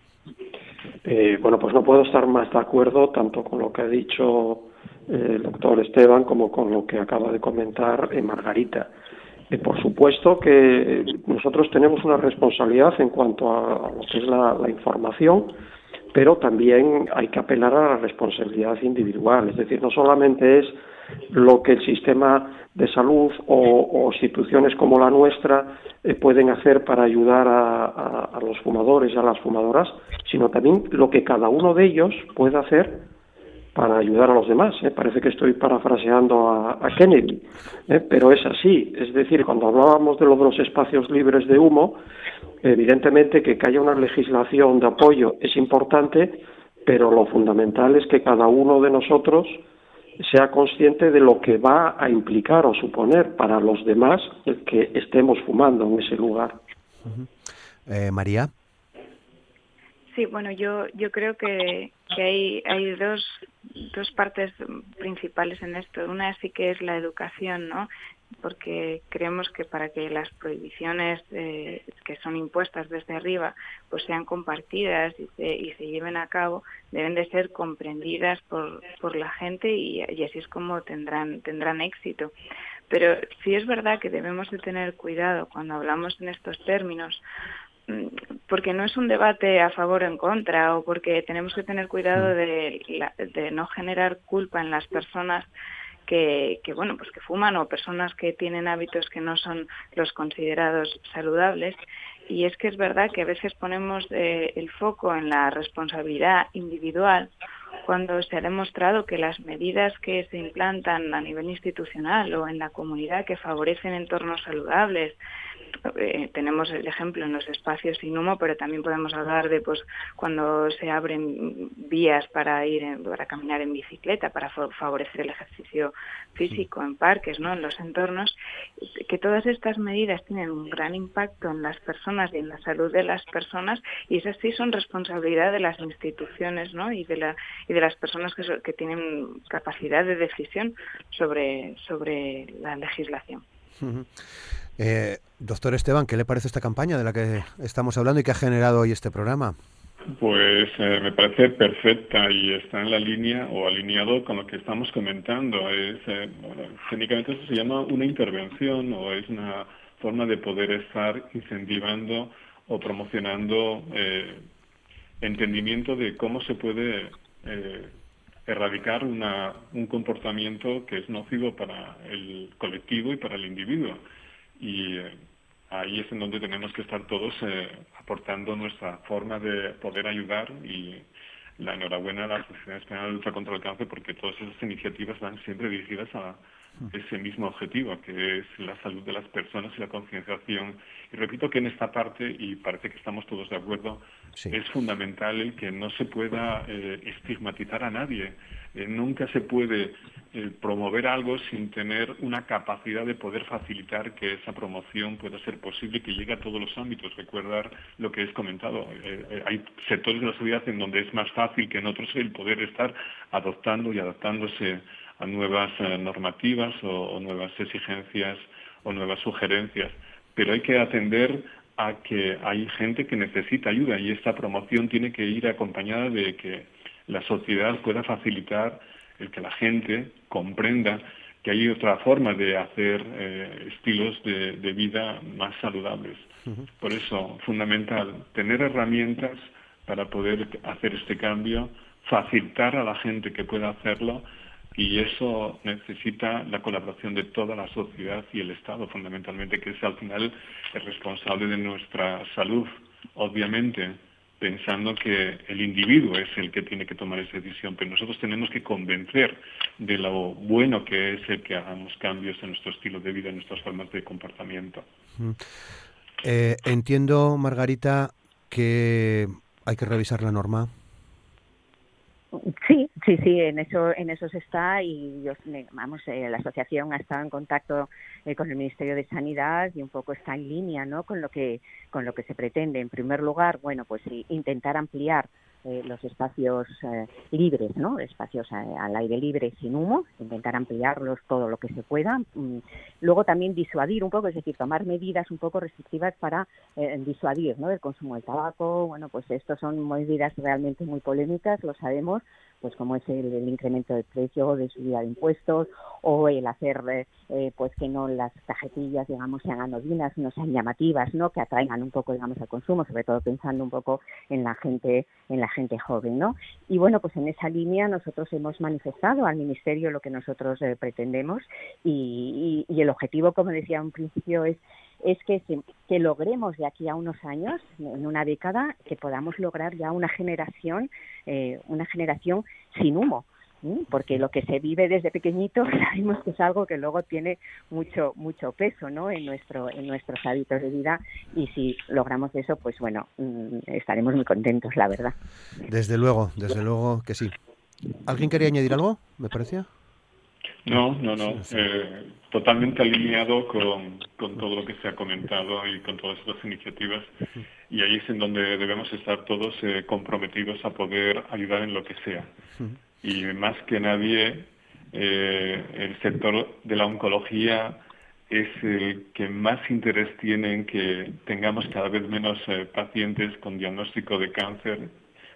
Eh, bueno, pues no puedo estar más de acuerdo tanto con lo que ha dicho eh, el doctor Esteban como con lo que acaba de comentar eh, Margarita. por supuesto que nosotros tenemos una responsabilidad en cuanto a, lo que es la, información, pero también hay que apelar a la responsabilidad individual. Es decir, no solamente es lo que el sistema de salud o, instituciones como la nuestra eh, pueden hacer para ayudar a, los fumadores y a las fumadoras, sino también lo que cada uno de ellos puede hacer para ayudar a los demás. ¿eh? Parece que estoy parafraseando a, Kennedy, ¿eh? pero es así. Es decir, cuando hablábamos de, los espacios libres de humo, evidentemente que, haya una legislación de apoyo es importante, pero lo fundamental es que cada uno de nosotros sea consciente de lo que va a implicar o suponer para los demás el que estemos fumando en ese lugar. Eh, María. Sí, bueno, yo, yo creo que, que hay, hay dos, dos partes principales en esto. Una sí que es la educación, ¿no? Porque creemos que para que las prohibiciones eh, que son impuestas desde arriba pues sean compartidas y se, y se lleven a cabo deben de ser comprendidas por, por la gente y, y, así es como tendrán tendrán éxito. Pero sí es verdad que debemos de tener cuidado cuando hablamos en estos términos mm, porque no es un debate a favor o en contra o porque tenemos que tener cuidado de, de no generar culpa en las personas que, bueno pues que fuman o personas que tienen hábitos que no son los considerados saludables. Y es que es verdad que a veces ponemos eh, el foco en la responsabilidad individual cuando se ha demostrado que las medidas que se implantan a nivel institucional o en la comunidad que favorecen entornos saludables eh, tenemos el ejemplo en los espacios sin humo, pero también podemos hablar de pues cuando se abren vías para ir para caminar en bicicleta, para favorecer el ejercicio físico en parques, ¿no? en los entornos, que todas estas medidas tienen un gran impacto en las personas y en la salud de las personas y esas sí son responsabilidad de las instituciones, ¿no? y de la y de las personas que, que tienen capacidad de decisión sobre sobre la legislación. Eh, doctor Esteban, ¿qué le parece esta campaña de la que estamos hablando y que ha generado hoy este programa? Pues eh, me parece perfecta y está en la línea o alineado con lo que estamos comentando. Es, eh, técnicamente eso se llama una intervención o es una forma de poder estar incentivando o promocionando entendimiento de cómo se puede erradicar una, un comportamiento que es nocivo para el colectivo y para el individuo y eh, ahí es en donde tenemos que estar todos eh, aportando nuestra forma de poder ayudar y la enhorabuena a la Asociación Española de Lucha contra el Cáncer porque todas esas iniciativas van siempre dirigidas a ese mismo objetivo, que es la salud de las personas y la concienciación. Y repito que en esta parte, y parece que estamos todos de acuerdo, es fundamental el que no se pueda eh, estigmatizar a nadie. Eh, nunca se puede eh, promover algo sin tener una capacidad de poder facilitar que esa promoción pueda ser posible y que llegue a todos los ámbitos. Recordar lo que es comentado. Eh, hay sectores de la sociedad en donde es más fácil que en otros el poder estar adoptando y adaptándose a nuevas normativas o, nuevas exigencias o nuevas sugerencias. Pero hay que atender a que hay gente que necesita ayuda y esta promoción tiene que ir acompañada de que la sociedad pueda facilitar el que la gente comprenda que hay otra forma de hacer eh, estilos de, vida más saludables. Por eso, fundamental, tener herramientas para poder hacer este cambio, facilitar a la gente que pueda hacerlo y eso necesita la colaboración de toda la sociedad y el Estado, fundamentalmente, que es al final el responsable de nuestra salud. Obviamente, pensando que el individuo es el que tiene que tomar esa decisión, pero nosotros tenemos que convencer de lo bueno que es el que hagamos cambios en nuestro estilo de vida, en nuestras formas de comportamiento. Eh, entiendo, Margarita, que hay que revisar la norma. Sí, sí, sí, en eso, en eso se está y yo, vamos, eh, la asociación ha estado en contacto eh, con el Ministerio de Sanidad y un poco está en línea, ¿no? Con lo que, con lo que se pretende. En primer lugar, bueno, pues intentar ampliar eh, los espacios eh, libres, ¿no? Espacios eh, al aire libre sin humo, intentar ampliarlos todo lo que se pueda. Mm, luego también disuadir un poco, es decir, tomar medidas un poco restrictivas para disuadir, ¿no? El consumo del tabaco. Bueno, pues estos son medidas realmente muy polémicas, lo sabemos, pues como es el, incremento del precio, de subida de impuestos o el hacer pues que no las cajetillas digamos sean anodinas, no sean llamativas, ¿no? Que atraigan un poco digamos al consumo, sobre todo pensando un poco en la gente en la gente joven, ¿no? Y bueno, pues en esa línea nosotros hemos manifestado al Ministerio lo que nosotros eh, pretendemos y, el objetivo, como decía un principio, es es que, que logremos de aquí a unos años, en una década, que podamos lograr ya una generación, eh, una generación sin humo. porque lo que se vive desde pequeñito sabemos que es algo que luego tiene mucho mucho peso ¿no? en nuestro en nuestros hábitos de vida y si logramos eso pues bueno mm, estaremos muy contentos la verdad desde luego desde luego que sí alguien quería añadir algo me parecía no, no, no. Eh, totalmente alineado con, con, todo lo que se ha comentado y con todas estas iniciativas. Y ahí es en donde debemos estar todos eh, comprometidos a poder ayudar en lo que sea y más que nadie eh, el sector de la oncología es el que más interés tiene en que tengamos cada vez menos eh, pacientes con diagnóstico de cáncer,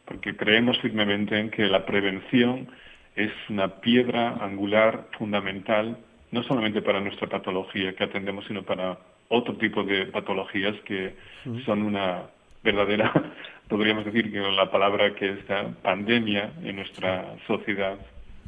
porque creemos firmemente en que la prevención es una piedra angular fundamental, no solamente para nuestra patología que atendemos, sino para otro tipo de patologías que son una verdadera podríamos decir que la palabra que está pandemia en nuestra sociedad,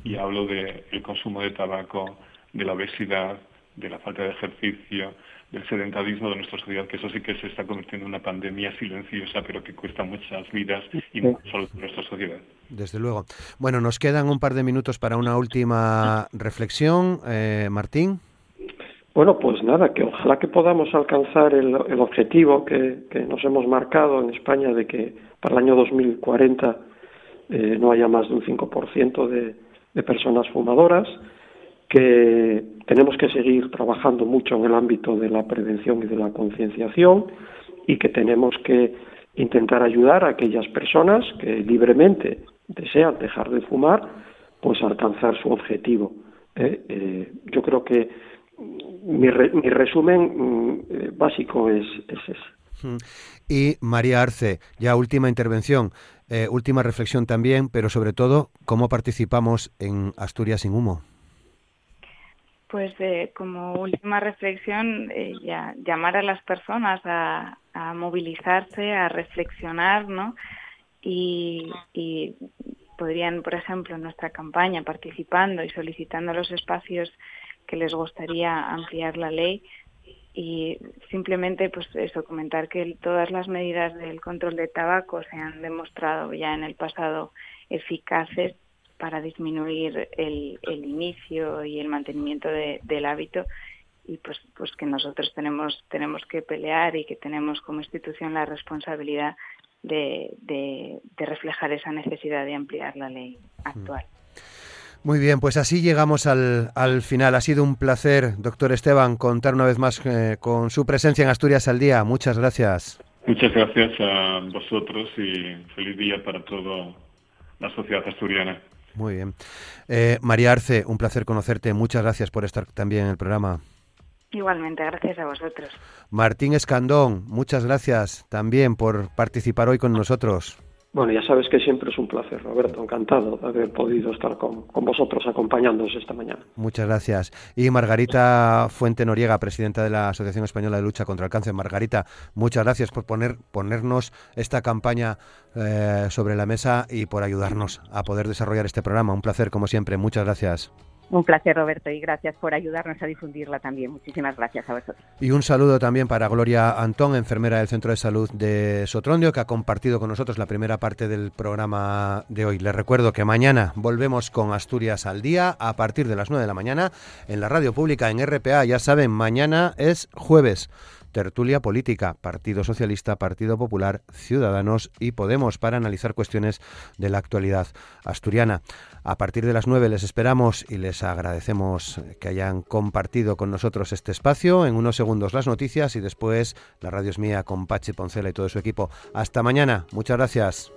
y hablo del el consumo de tabaco, de la obesidad, de la falta de ejercicio, del sedentarismo de nuestra sociedad, que eso sí que se está convirtiendo en una pandemia silenciosa, pero que cuesta muchas vidas y no solo en nuestra sociedad. Desde luego. Bueno, nos quedan un par de minutos para una última reflexión. Eh, Martín. Bueno, pues nada, que ojalá que podamos alcanzar el, objetivo que, nos hemos marcado en España de que para el año 2040 eh, no haya más de un 5% de, de personas fumadoras, que tenemos que seguir trabajando mucho en el ámbito de la prevención y de la concienciación y que tenemos que intentar ayudar a aquellas personas que libremente desean dejar de fumar, pues alcanzar su objetivo. ¿eh? Eh, yo creo que mi, mi resumen mm, eh, básico es, ese. Mm. Y María Arce, ya última intervención, eh, última reflexión también, pero sobre todo, ¿cómo participamos en Asturias sin humo? Pues eh, como última reflexión, ya, llamar a las personas a, movilizarse, a reflexionar, ¿no? Y, y, podrían, por ejemplo, en nuestra campaña, participando y solicitando los espacios que les gustaría ampliar la ley y simplemente pues eso comentar que todas las medidas del control de tabaco se han demostrado ya en el pasado eficaces para disminuir el, el inicio y el mantenimiento del hábito y pues pues que nosotros tenemos tenemos que pelear y que tenemos como institución la responsabilidad de, de, de reflejar esa necesidad de ampliar la ley actual. Muy bien, pues así llegamos al, al, final. Ha sido un placer, doctor Esteban, contar una vez más eh, con su presencia en Asturias al día. Muchas gracias. Muchas gracias a vosotros y feliz día para toda la sociedad asturiana. Muy bien. Eh, María Arce, un placer conocerte. Muchas gracias por estar también en el programa. Igualmente, gracias a vosotros. Martín Escandón, muchas gracias también por participar hoy con nosotros. Bueno, ya sabes que siempre es un placer, Roberto. Encantado de haber podido estar con, vosotros acompañándoos esta mañana. Muchas gracias. Y Margarita Fuente Noriega, presidenta de la Asociación Española de Lucha contra el Cáncer. Margarita, muchas gracias por poner, ponernos esta campaña eh, sobre la mesa y por ayudarnos a poder desarrollar este programa. Un placer, como siempre. Muchas gracias. Un placer, Roberto, y gracias por ayudarnos a difundirla también. Muchísimas gracias a vosotros. Y un saludo también para Gloria Antón, enfermera del Centro de Salud de Sotrondio, que ha compartido con nosotros la primera parte del programa de hoy. Les recuerdo que mañana volvemos con Asturias al día a partir de las 9 de la mañana en la radio pública en RPA. Ya saben, mañana es jueves. Tertulia Política, Partido Socialista, Partido Popular, Ciudadanos y Podemos para analizar cuestiones de la actualidad asturiana. A partir de las 9 les esperamos y les agradecemos que hayan compartido con nosotros este espacio. En unos segundos las noticias y después la radio es mía con Pachi Poncela y todo su equipo. Hasta mañana. Muchas gracias.